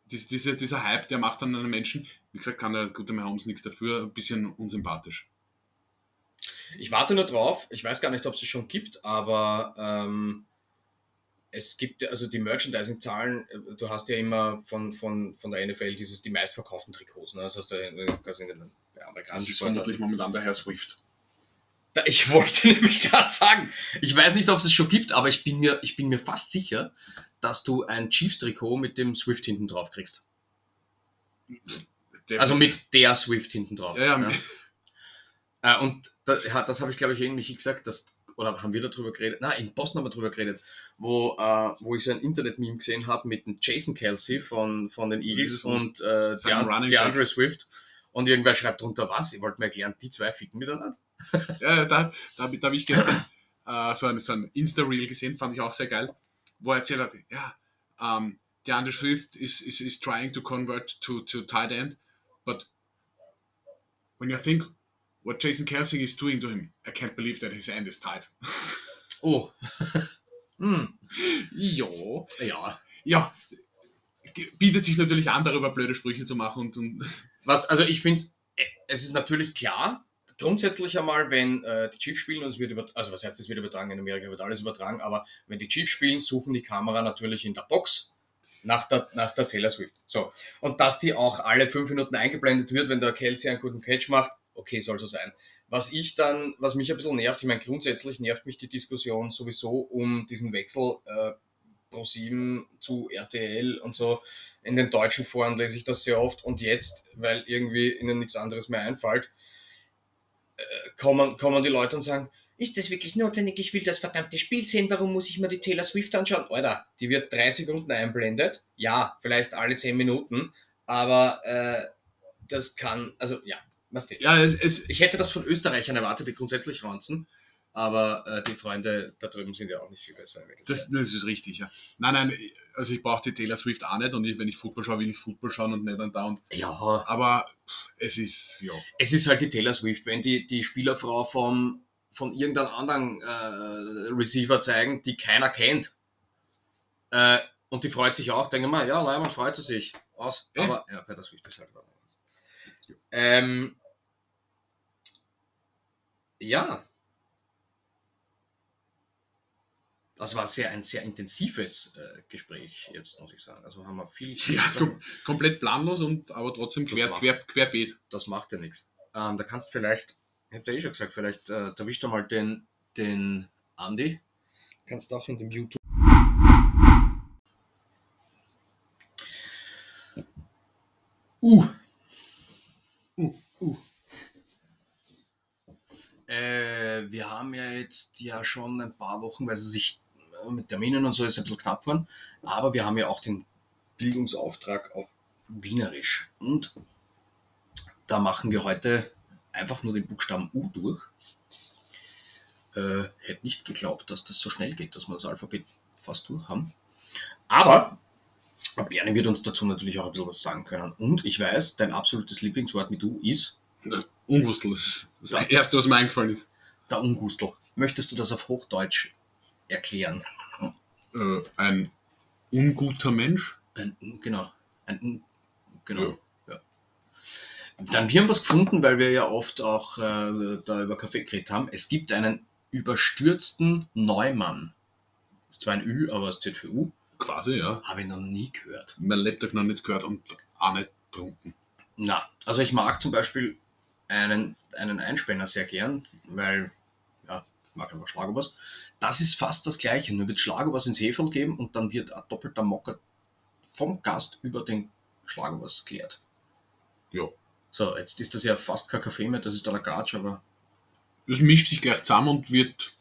[SPEAKER 3] dies, diese, dieser Hype, der macht dann einen Menschen, wie gesagt, kann der gute Mahomes nichts dafür, ein bisschen unsympathisch.
[SPEAKER 1] Ich warte nur drauf. Ich weiß gar nicht, ob es es schon gibt, aber ähm, es gibt, also die Merchandising-Zahlen, äh, du hast ja immer von, von, von der NFL dieses, die meistverkauften Trikots. Ne? Das hast du in, quasi in den bei
[SPEAKER 3] Das
[SPEAKER 1] amerikanischen
[SPEAKER 3] ist vermutlich momentan der Herr Swift.
[SPEAKER 1] Ich wollte [laughs] nämlich gerade sagen, ich weiß nicht, ob es es schon gibt, aber ich bin mir, ich bin mir fast sicher, dass du ein Chiefs-Trikot mit dem Swift hinten drauf kriegst.
[SPEAKER 3] Der-
[SPEAKER 1] Also mit der Swift hinten drauf.
[SPEAKER 3] Ja, ja.
[SPEAKER 1] Äh, und da, ja, das habe ich, glaube ich, irgendwie gesagt, dass, oder haben wir darüber geredet? Nein, in Boston haben wir darüber geredet, wo, äh, wo ich so ein Internet-Meme gesehen habe mit Jason Kelsey von, von den Eagles und äh,
[SPEAKER 3] Sein
[SPEAKER 1] der,
[SPEAKER 3] Running
[SPEAKER 1] der
[SPEAKER 3] Back.
[SPEAKER 1] Andre Swift. Und irgendwer schreibt drunter was? Ich wollte mir erklären, die zwei ficken miteinander.
[SPEAKER 3] Ja, da, da, da habe ich gestern äh, so ein, so ein Insta-Reel gesehen, fand ich auch sehr geil, wo er erzählt hat, ja, um, DeAndre Swift is, is, is trying to convert to, to tight end, but when you think what Jason Kelsey is doing to him, I can't believe that his end is tight.
[SPEAKER 1] Oh. [laughs] hm.
[SPEAKER 3] jo.
[SPEAKER 1] Ja.
[SPEAKER 3] Ja, bietet sich natürlich an, darüber blöde Sprüche zu machen und, und
[SPEAKER 1] Was, also ich finde, es ist natürlich klar, grundsätzlich einmal, wenn äh, die Chiefs spielen und es wird über, also was heißt, es wird übertragen, in Amerika wird alles übertragen, aber wenn die Chiefs spielen, suchen die Kamera natürlich in der Box nach der, nach der Taylor Swift. So. Und dass die auch alle fünf Minuten eingeblendet wird, wenn der Kelsey einen guten Catch macht, okay, soll so sein. Was ich dann, was mich ein bisschen nervt, ich meine, grundsätzlich nervt mich die Diskussion sowieso um diesen Wechsel äh, Pro 7 zu RTL und so. In den deutschen Foren lese ich das sehr oft und jetzt, weil irgendwie ihnen nichts anderes mehr einfällt, äh, kommen, kommen die Leute und sagen, ist das wirklich notwendig? Ich will das verdammte Spiel sehen. Warum muss ich mir die Taylor Swift anschauen? Alter, die wird drei Sekunden einblendet. Ja, vielleicht alle zehn Minuten. Aber äh, das kann, also ja, was du.
[SPEAKER 3] ja, es, es,
[SPEAKER 1] Ich hätte das von Österreichern erwartet, die grundsätzlich ranzen. Aber äh, die Freunde da drüben sind ja auch nicht viel besser.
[SPEAKER 3] Das, das ist richtig, ja. Nein, nein, also ich brauche die Taylor Swift auch nicht und ich, wenn ich Football schaue, will ich Football schauen und nicht dann da und.
[SPEAKER 1] ja,
[SPEAKER 3] Aber pff, es ist, ja.
[SPEAKER 1] es ist halt die Taylor Swift, wenn die, die Spielerfrau vom, von irgendeinem anderen äh, Receiver zeigen, die keiner kennt. Äh, und die freut sich auch, denken wir, ja, Leimann freut sie sich. Aus.
[SPEAKER 3] Ja.
[SPEAKER 1] Aber ja, Taylor Swift ist halt was anderes. Ähm, ja. Das war sehr, ein sehr intensives äh, Gespräch jetzt, muss ich sagen. Also haben wir viel.
[SPEAKER 3] Ja, kom komplett planlos und aber trotzdem quer,
[SPEAKER 1] macht-
[SPEAKER 3] quer, querbeet.
[SPEAKER 1] das macht ja nichts. Ähm, da kannst vielleicht, ich hab ja eh schon gesagt, vielleicht äh, erwischt du mal den, den Andi. Kannst auch in dem YouTube. Uh. Uh, uh. Äh, wir haben ja jetzt ja schon ein paar Wochen, weil sie sich mit Terminen und so ist ein bisschen knapp waren, aber wir haben ja auch den Bildungsauftrag auf Wienerisch. Und da machen wir heute einfach nur den Buchstaben U durch. Äh, hätte nicht geglaubt, dass das so schnell geht, dass wir das Alphabet fast durch haben. Aber Bernie wird uns dazu natürlich auch ein bisschen was sagen können. Und ich weiß, dein absolutes Lieblingswort mit du ist
[SPEAKER 3] Ungustel, das ist das Erste, was mir eingefallen ist.
[SPEAKER 1] der Ungustel. Möchtest du das auf Hochdeutsch erklären?
[SPEAKER 3] Äh, ein unguter Mensch.
[SPEAKER 1] Ein, genau. Ein, genau. Ja. Dann wir haben was gefunden, weil wir ja oft auch äh, da über Kaffee geredet haben. Es gibt einen überstürzten Neumann. Ist zwar ein Ü, aber es steht für U.
[SPEAKER 3] Quasi, ja.
[SPEAKER 1] Habe ich noch nie gehört.
[SPEAKER 3] Mein Laptop noch nicht gehört und auch nicht getrunken.
[SPEAKER 1] Na, also ich mag zum Beispiel einen, einen Einspänner sehr gern, weil, mag einfach Schlagobers. Das ist fast das Gleiche, nur wird Schlagobers ins Heferl geben und dann wird ein doppelter Mocker vom Gast über den Schlagobers klärt.
[SPEAKER 3] Ja.
[SPEAKER 1] So, jetzt ist das ja fast kein Kaffee mehr, das ist der Lagatsch, aber
[SPEAKER 3] Das mischt sich gleich zusammen und wird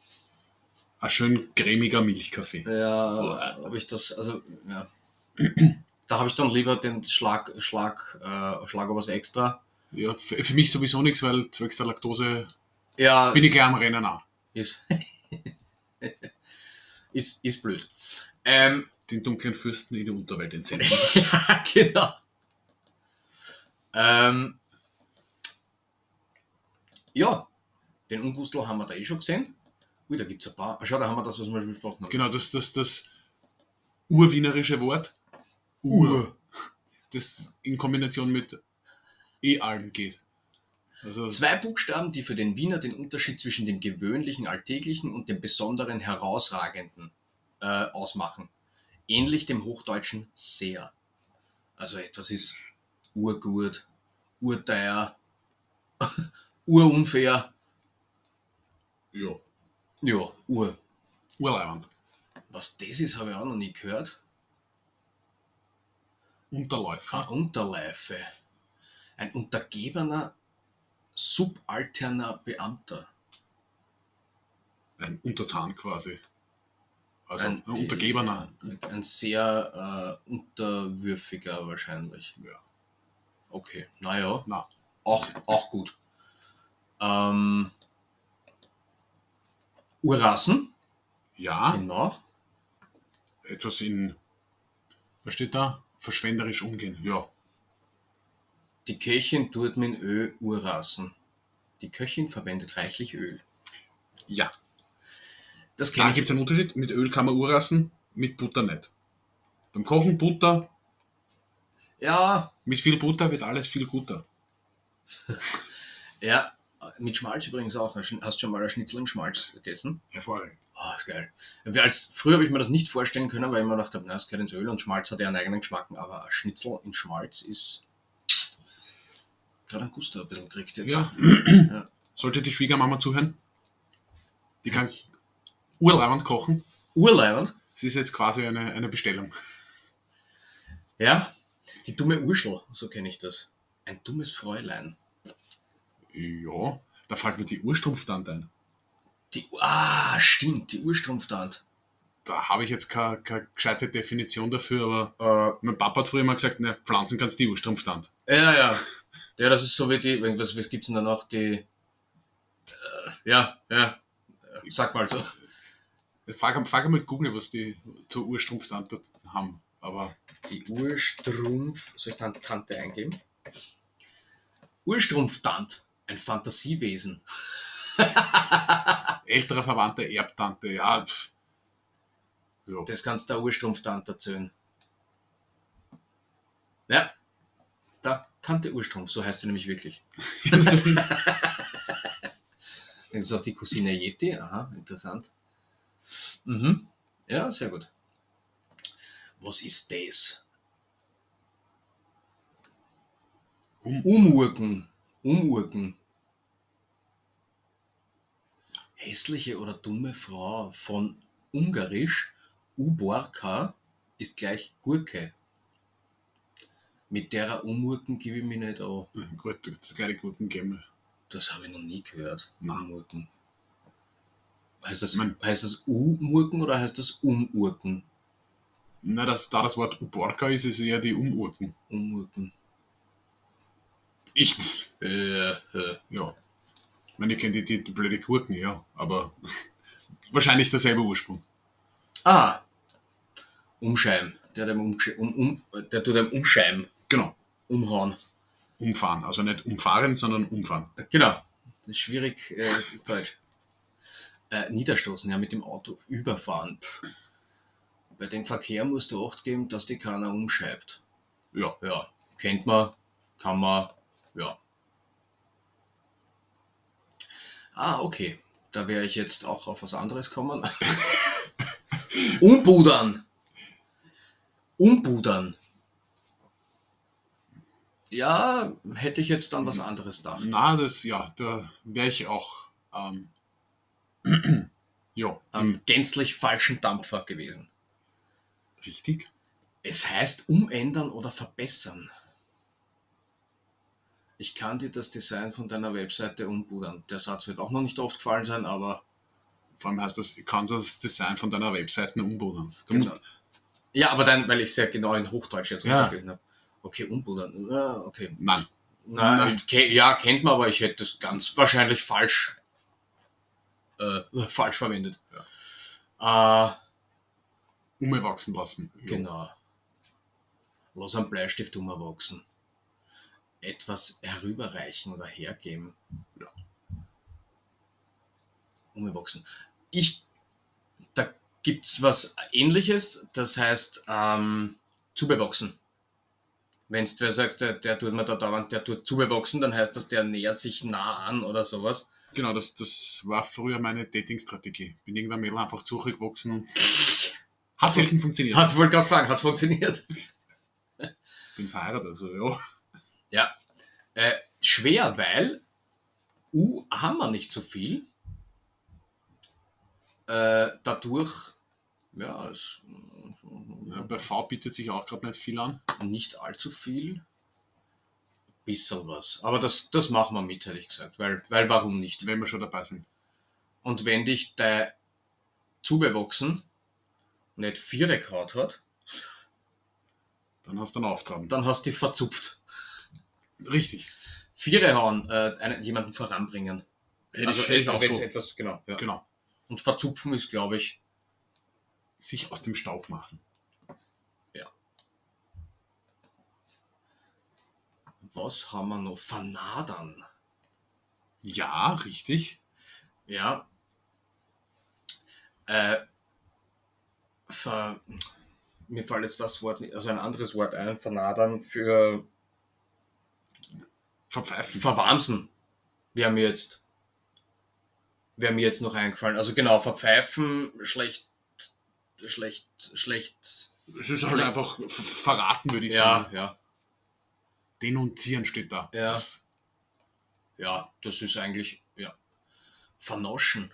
[SPEAKER 3] ein schön cremiger Milchkaffee.
[SPEAKER 1] ja, ob ich das, also, ja. [clears throat] Da habe ich dann lieber den Schlag, Schlag, äh, Schlagobers extra.
[SPEAKER 3] Ja, für, für mich sowieso nichts, weil zwecks der Laktose
[SPEAKER 1] Ja,
[SPEAKER 3] bin ich gleich am Rennen auch.
[SPEAKER 1] Ist, [laughs] ist, ist blöd. Ähm,
[SPEAKER 3] Den dunklen Fürsten in die Unterwelt entsenden. [laughs]
[SPEAKER 1] ja, genau. Ähm, ja, den Ungustel haben wir da eh schon gesehen. Ui, da gibt es ein paar. Ah, Schau, da haben wir das, was wir schon besprochen haben.
[SPEAKER 3] genau, das, das, das urwienerische Wort. Ur. Das in Kombination mit E-Alm geht. Also,
[SPEAKER 1] Zwei Buchstaben, die für den Wiener den Unterschied zwischen dem gewöhnlichen, alltäglichen und dem besonderen, herausragenden äh, ausmachen. Ähnlich dem Hochdeutschen sehr. Also etwas ist urgut, urteuer, [laughs] urunfair.
[SPEAKER 3] ja,
[SPEAKER 1] Ja, ur.
[SPEAKER 3] urleibend.
[SPEAKER 1] Was das ist, habe ich auch noch nie gehört.
[SPEAKER 3] Unterläufer.
[SPEAKER 1] Ein Unterleife. Ein untergebener, subalterner Beamter.
[SPEAKER 3] Ein Untertan quasi. Also
[SPEAKER 1] Ein-
[SPEAKER 3] ein, Untergebener.
[SPEAKER 1] Ein sehr äh, unterwürfiger wahrscheinlich.
[SPEAKER 3] Ja.
[SPEAKER 1] Okay, naja.
[SPEAKER 3] Na.
[SPEAKER 1] Auch, auch gut. Ähm, Urrassen,
[SPEAKER 3] Ja,
[SPEAKER 1] genau.
[SPEAKER 3] etwas in, was steht da? Verschwenderisch umgehen. Ja,
[SPEAKER 1] Die Köchin tut mit Öl Urrassen. Die Köchin verwendet reichlich Öl.
[SPEAKER 3] ja.
[SPEAKER 1] Das
[SPEAKER 3] Da
[SPEAKER 1] kenne
[SPEAKER 3] gibt
[SPEAKER 1] ich.
[SPEAKER 3] es einen Unterschied. Mit Öl kann man urrassen, mit Butter nicht. Beim Kochen Butter,
[SPEAKER 1] Ja,
[SPEAKER 3] mit viel Butter wird alles viel guter. [laughs]
[SPEAKER 1] ja. Mit Schmalz übrigens auch. Hast du schon mal ein Schnitzel im Schmalz gegessen?
[SPEAKER 3] Hervorragend.
[SPEAKER 1] Oh, ist geil. Wir Als, früher habe ich mir das nicht vorstellen können, weil ich mir gedacht habe, na, es gehört ins Öl und Schmalz hat ja einen eigenen Geschmack, aber ein Schnitzel in Schmalz ist gerade ein Gusto ein bisschen gekriegt jetzt.
[SPEAKER 3] Ja.
[SPEAKER 1] Ja.
[SPEAKER 3] Sollte die Schwiegermama zuhören? Die kann urleibend kochen.
[SPEAKER 1] Urleibend.
[SPEAKER 3] Das ist jetzt quasi eine, eine Bestellung.
[SPEAKER 1] Ja. Die dumme Urschel, so kenne ich das. Ein dummes Fräulein.
[SPEAKER 3] Ja, da fällt mir die Urstrumpftante ein.
[SPEAKER 1] Die, ah, stimmt, die Urstrumpftand.
[SPEAKER 3] Da habe ich jetzt keine, keine gescheite Definition dafür, aber
[SPEAKER 1] Äh,
[SPEAKER 3] mein Papa hat früher immer gesagt, ne, Pflanzen kannst die Urstrumpftante.
[SPEAKER 1] ja, ja. Ja, das ist so wie die, was, was gibt's denn da noch? Die, äh, ja, ja. Sag mal so.
[SPEAKER 3] Frag, frag mal Google, was die zur Urstrumpftante haben. Aber
[SPEAKER 1] Die Urstrumpf, soll ich dann Tante eingeben? Urstrumpftant, ein Fantasiewesen.
[SPEAKER 3] ältere Verwandte, Erbtante, ja. Pff. Ja.
[SPEAKER 1] Das kannst du der Urstrumpftant erzählen. Ja, da, Tante Urstrumpf, so heißt sie nämlich wirklich. [laughs] Das ist auch die Cousine Yeti, aha, interessant. Mhm. Ja, sehr gut. Was ist das?
[SPEAKER 3] Um-
[SPEAKER 1] Umurken. Umurken. Hässliche oder dumme Frau von Ungarisch Uborka ist gleich Gurke. Mit derer Umurken gebe ich mich nicht an.
[SPEAKER 3] Gut, da gibt's kleine guten geben.
[SPEAKER 1] Das habe ich noch nie gehört.
[SPEAKER 3] Nein.
[SPEAKER 1] Umurken. Heißt das,
[SPEAKER 3] Mein-
[SPEAKER 1] heißt das U-Murken oder heißt das Umurken?
[SPEAKER 3] Na, das, da das Wort Uborka ist, ist eher die Umurken.
[SPEAKER 1] Umurken.
[SPEAKER 3] Ich,
[SPEAKER 1] Äh, äh.
[SPEAKER 3] ja. meine, ich kenne die, die, die blöde Gurken, ja, aber [laughs] wahrscheinlich derselbe Ursprung.
[SPEAKER 1] Ah, umscheiben. Der, dem umsch um, um, der tut dem umscheiben,
[SPEAKER 3] Genau.
[SPEAKER 1] umhauen.
[SPEAKER 3] Umfahren. Also nicht umfahren, sondern umfahren.
[SPEAKER 1] Genau. Das ist schwierig, äh, ist Deutsch. Äh, niederstoßen, ja, mit dem Auto überfahren. Pff. Bei dem Verkehr musst du Acht geben, dass die keiner umscheibt.
[SPEAKER 3] Ja.
[SPEAKER 1] Ja, kennt man, kann man, ja. Ah, okay. Da wäre ich jetzt auch auf was anderes kommen. [laughs] Umbudern. Umbudern. Ja, hätte ich jetzt an was anderes gedacht.
[SPEAKER 3] Na, das, ja, da wäre ich auch, ähm, [clears throat] ja,
[SPEAKER 1] Am gänzlich falschen Dampfer gewesen.
[SPEAKER 3] richtig.
[SPEAKER 1] Es heißt umändern oder verbessern. Ich kann dir das Design von deiner Webseite umbudern. Der Satz wird auch noch nicht oft gefallen sein, aber
[SPEAKER 3] Vor allem heißt das, ich kann das Design von deiner Webseite umbudern. Du
[SPEAKER 1] Genau. ja, aber dann, weil ich sehr genau in Hochdeutsch jetzt
[SPEAKER 3] Ja.
[SPEAKER 1] gelesen habe. Okay, umbudern. Ja, okay.
[SPEAKER 3] Nein,
[SPEAKER 1] Nein,
[SPEAKER 3] Nein.
[SPEAKER 1] ja, kennt man, aber ich hätte das ganz wahrscheinlich falsch, äh, [laughs] falsch verwendet. Äh,
[SPEAKER 3] umwachsen lassen. Ja.
[SPEAKER 1] Genau. Lass einen Bleistift umwachsen. Etwas herüberreichen oder hergeben.
[SPEAKER 3] Ja.
[SPEAKER 1] Umwachsen. Ich, da gibt's was ähnliches, das heißt, ähm, zubewachsen. Wenn du wer sagst, der, der tut mir da dauernd, der tut zubewachsen, dann heißt das, der nähert sich nah an oder sowas.
[SPEAKER 3] Genau, das, das war früher meine Dating-Strategie. Bin irgendein Mädel einfach zurückgewachsen und hat selten funktioniert.
[SPEAKER 1] Hat's wohl gerade fragen, hat's funktioniert? [laughs]
[SPEAKER 3] Bin verheiratet, also ja.
[SPEAKER 1] Ja. Äh, schwer, weil U haben wir nicht so viel. Äh, dadurch, ja, es,
[SPEAKER 3] ja. Bei V bietet sich auch gerade nicht viel an.
[SPEAKER 1] nicht allzu viel. Bisschen was. Aber das, das machen wir mit, hätte ich gesagt. Weil, weil warum nicht?
[SPEAKER 3] Wenn wir schon dabei sind.
[SPEAKER 1] Und wenn dich der zubewachsen nicht vier gehaut hat,
[SPEAKER 3] Dann hast du einen Auftrag.
[SPEAKER 1] dann hast du dich verzupft.
[SPEAKER 3] Richtig.
[SPEAKER 1] Viere hauen, äh, einen, jemanden voranbringen.
[SPEAKER 3] Hätte
[SPEAKER 1] also
[SPEAKER 3] ich, hätte ich auch so.
[SPEAKER 1] etwas, genau. Ja.
[SPEAKER 3] Genau.
[SPEAKER 1] Und verzupfen ist, glaube ich,
[SPEAKER 3] Sich aus dem Staub machen.
[SPEAKER 1] was haben wir noch? Vernadern.
[SPEAKER 3] Ja, richtig.
[SPEAKER 1] Ja. Äh, ver, mir fällt jetzt das Wort, also ein anderes Wort ein, vernadern für
[SPEAKER 3] Verpfeifen.
[SPEAKER 1] verwamsen. Wäre mir jetzt, wäre mir jetzt noch eingefallen. Also genau, verpfeifen, schlecht, schlecht, schlecht.
[SPEAKER 3] Es ist halt einfach ver- verraten, würde ich
[SPEAKER 1] Ja,
[SPEAKER 3] sagen.
[SPEAKER 1] ja,
[SPEAKER 3] Denunzieren steht da.
[SPEAKER 1] Ja.
[SPEAKER 3] Das,
[SPEAKER 1] ja, das ist eigentlich, ja, vernoschen.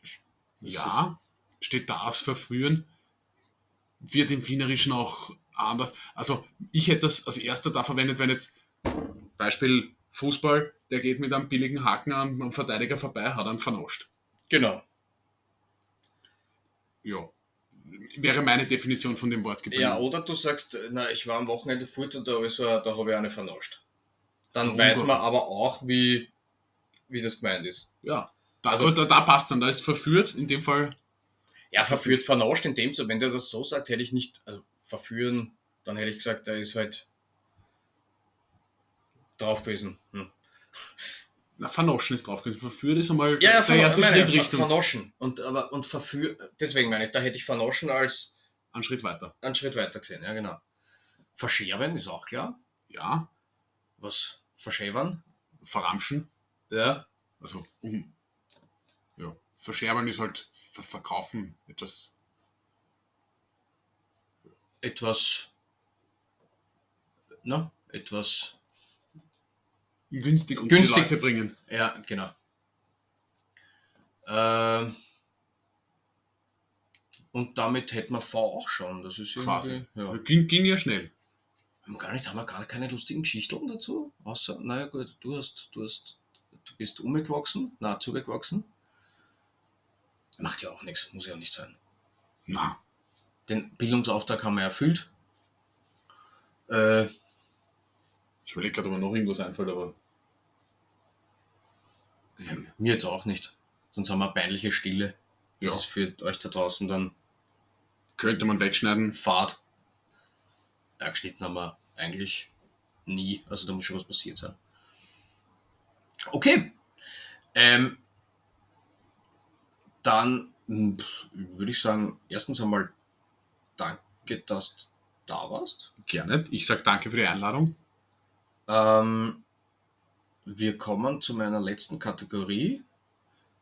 [SPEAKER 1] Das
[SPEAKER 3] ja, steht da aus Verführen. Wird im Wienerischen auch anders. Also, ich hätte das als erster da verwendet, wenn jetzt Beispiel Fußball, der geht mit einem billigen Haken am, am Verteidiger vorbei, hat einen vernascht.
[SPEAKER 1] Genau.
[SPEAKER 3] Ja. Wäre meine Definition von dem Wort geblieben.
[SPEAKER 1] Ja, oder du sagst, na, ich war am Wochenende fort und da habe ich, so, da habe ich eine vernascht. Dann
[SPEAKER 3] Warum?
[SPEAKER 1] weiß man aber auch, wie, wie das gemeint ist.
[SPEAKER 3] Ja. Da,
[SPEAKER 1] Also-
[SPEAKER 3] also, da, da passt dann, da ist verführt, in dem Fall.
[SPEAKER 1] Ja, verführt, vernascht in dem so, wenn der das so sagt, hätte ich nicht, also verführen, dann hätte ich gesagt, da ist halt drauf gewesen. Hm.
[SPEAKER 3] Na, vernoschen ist drauf. Verführt ist einmal
[SPEAKER 1] Ja, ja,
[SPEAKER 3] der erste Schritt Richtung.
[SPEAKER 1] vernoschen. Und, aber, und verführen, deswegen meine ich, da hätte ich vernoschen als
[SPEAKER 3] Einen Schritt weiter.
[SPEAKER 1] einen Schritt weiter gesehen, ja genau. Verscheren ist auch klar.
[SPEAKER 3] Ja.
[SPEAKER 1] Was? Verschäbern?
[SPEAKER 3] Verramschen.
[SPEAKER 1] Ja.
[SPEAKER 3] Also, um. Ja. Verscherbern ist halt ver verkaufen. Etwas.
[SPEAKER 1] Etwas, na, etwas
[SPEAKER 3] günstig und
[SPEAKER 1] Günstig.
[SPEAKER 3] Leute bringen.
[SPEAKER 1] Ja, genau. Ähm, und damit hätten wir V auch schon. Das ist
[SPEAKER 3] Quasi.
[SPEAKER 1] Ja.
[SPEAKER 3] Ging, ging ja schnell.
[SPEAKER 1] Haben wir gar nicht, haben wir gar keine lustigen Geschichten dazu? Außer, naja gut, du hast, du hast, du bist umgewachsen, na, zugewachsen. Macht ja auch nichts, muss ja nicht sein.
[SPEAKER 3] Na,
[SPEAKER 1] Den Bildungsauftrag haben wir erfüllt. Äh,
[SPEAKER 3] ich überlege gerade, ob mir noch irgendwas einfällt, aber.
[SPEAKER 1] Mir jetzt auch nicht. Sonst haben wir eine peinliche Stille.
[SPEAKER 3] Ja.
[SPEAKER 1] Das ist für euch da draußen dann
[SPEAKER 3] Könnte man wegschneiden.
[SPEAKER 1] Fahrt. Ja, geschnitten haben wir eigentlich nie. Also da muss schon was passiert sein. Okay. Ähm, dann mh, würde ich sagen, erstens einmal danke, dass du da warst.
[SPEAKER 3] Gerne. Ich sage danke für die Einladung.
[SPEAKER 1] Ähm, wir kommen zu meiner letzten Kategorie.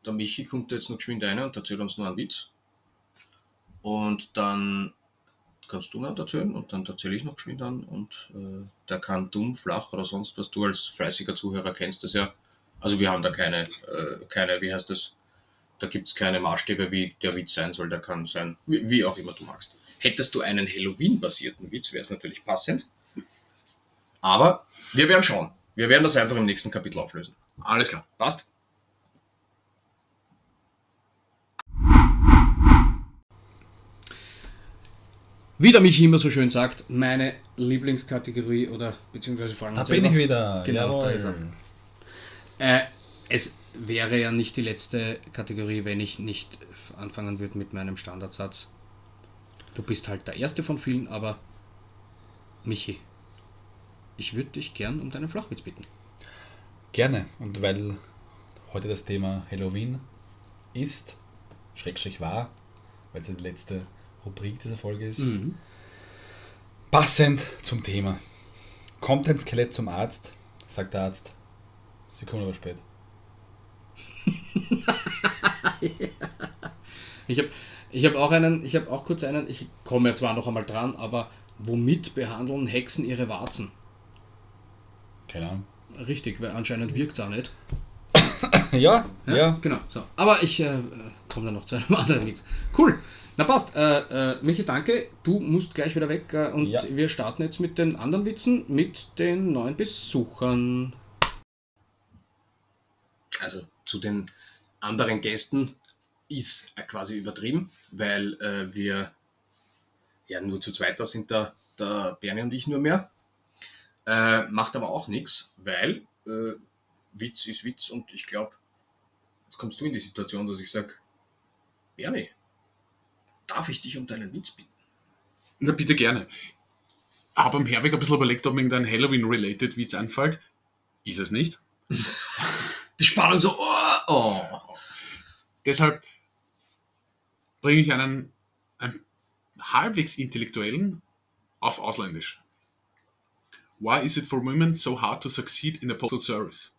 [SPEAKER 1] Der Michi kommt jetzt noch geschwind rein und erzählt uns noch einen Witz. Und dann kannst du noch erzählen und dann erzähle ich noch geschwind an und äh, der kann dumm, flach oder sonst was. Du als fleißiger Zuhörer kennst das ja. Also wir haben da keine, äh, keine, wie heißt das? Da gibt es keine Maßstäbe, wie der Witz sein soll. Der kann sein, wie, wie auch immer du magst. Hättest du einen Halloween-basierten Witz, wäre es natürlich passend. Aber wir werden schauen. Wir werden das einfach im nächsten Kapitel auflösen.
[SPEAKER 3] Alles klar.
[SPEAKER 1] Passt?
[SPEAKER 4] Wie der Michi immer so schön sagt, meine Lieblingskategorie oder beziehungsweise Fragen
[SPEAKER 2] Da bin ich wieder.
[SPEAKER 4] Genau, da
[SPEAKER 2] Jawohl.
[SPEAKER 4] ist er. Äh, es wäre ja nicht die letzte Kategorie, wenn ich nicht anfangen würde mit meinem Standardsatz. Du bist halt der Erste von vielen, aber Michi, ich würde dich gern um deinen Flachwitz bitten.
[SPEAKER 2] Gerne. Und weil heute das Thema Halloween ist, Schrägstrich war, weil es ja die letzte Rubrik dieser Folge ist, passend zum Thema. Kommt ein Skelett zum Arzt, sagt der Arzt, Sekunde aber spät. [laughs]
[SPEAKER 4] Ich habe ich hab auch einen, ich habe auch kurz einen, ich komme ja zwar noch einmal dran, aber womit behandeln Hexen ihre Warzen?
[SPEAKER 2] Keine Ahnung.
[SPEAKER 4] Richtig, weil anscheinend wirkt es auch nicht. [coughs]
[SPEAKER 2] Ja, ja.
[SPEAKER 4] Genau. So. Aber ich äh, komme dann noch zu einem [laughs] anderen Witz. Cool. Na passt. Äh, äh, Michi, danke. Du musst gleich wieder weg äh, und
[SPEAKER 2] Ja.
[SPEAKER 4] wir starten jetzt mit den anderen Witzen, mit den neuen Besuchern.
[SPEAKER 1] Also zu den anderen Gästen ist äh, quasi übertrieben, weil äh, wir ja nur zu zweit da sind, da, der Bernie und ich nur mehr. Äh, macht aber auch nichts, weil äh, Witz ist Witz und ich glaube, jetzt kommst du in die Situation, dass ich sage, Bernie, darf ich dich um deinen Witz bitten?
[SPEAKER 3] Na, bitte gerne. Habe am Herweg ein bisschen überlegt, ob mir irgendein Halloween-related Witz einfällt. Ist es nicht. [laughs]
[SPEAKER 1] Die Spannung so, oh, oh.
[SPEAKER 3] Deshalb bringe ich einen, einen halbwegs intellektuellen auf Ausländisch. Why is it for women so hard to succeed in the postal service?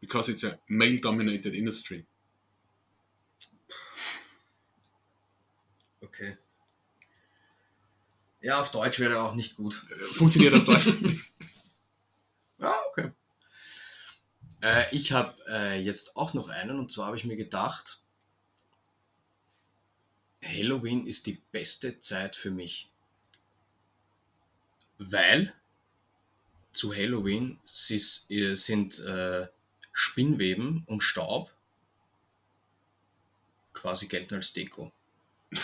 [SPEAKER 3] Because it's a male-dominated industry.
[SPEAKER 1] Okay. Ja, auf Deutsch wäre auch nicht gut.
[SPEAKER 3] Funktioniert auf Deutsch. [laughs]
[SPEAKER 1] Ja, okay. Äh, ich habe äh, jetzt auch noch einen und zwar habe ich mir gedacht, Halloween ist die beste Zeit für mich. Weil zu Halloween äh, sind äh, Spinnweben und Staub quasi gelten als Deko. [laughs]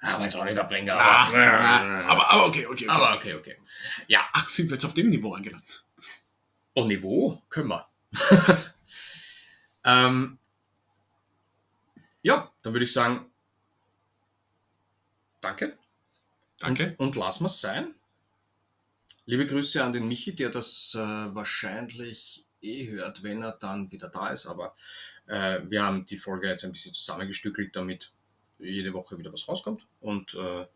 [SPEAKER 1] aber jetzt auch nicht der Bringer,
[SPEAKER 3] Ah,
[SPEAKER 1] aber,
[SPEAKER 3] ah, aber, aber okay, okay. okay.
[SPEAKER 1] aber okay, okay. Ja,
[SPEAKER 3] Ach, sind wir jetzt auf dem Niveau angelangt?
[SPEAKER 1] Oh, Niveau können wir. [laughs] ähm, ja, dann würde ich sagen, danke.
[SPEAKER 3] Danke.
[SPEAKER 1] Und, und lassen wir es sein. Liebe Grüße an den Michi, der das äh, wahrscheinlich eh hört, wenn er dann wieder da ist. Aber äh, wir haben die Folge jetzt ein bisschen zusammengestückelt, damit jede Woche wieder was rauskommt. Und äh,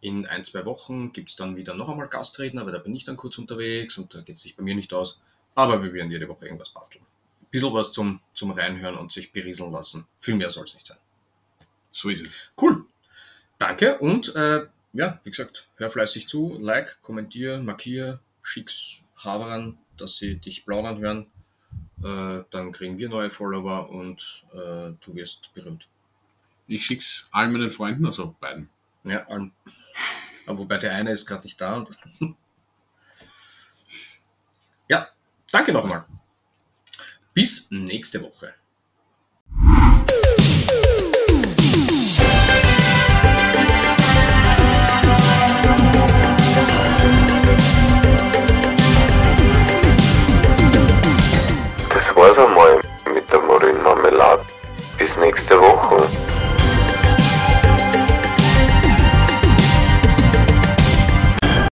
[SPEAKER 1] in ein, zwei Wochen gibt es dann wieder noch einmal Gastredner, aber da bin ich dann kurz unterwegs und da geht es sich bei mir nicht aus. Aber wir werden jede Woche irgendwas basteln. Ein bisschen was zum, zum Reinhören und sich berieseln lassen. Viel mehr soll es nicht sein.
[SPEAKER 3] So ist es.
[SPEAKER 1] Cool. Danke und äh, ja, wie gesagt, hör fleißig zu, like, kommentier, markier, schick's Haberern, dass sie dich plaudern hören. Äh, dann kriegen wir neue Follower und äh, du wirst berühmt.
[SPEAKER 3] Ich schick's allen meinen Freunden, also beiden.
[SPEAKER 1] Ja, allem. Aber wobei der eine ist gerade nicht da. Und [laughs] ja, danke nochmal. Bis nächste Woche. nächste Woche.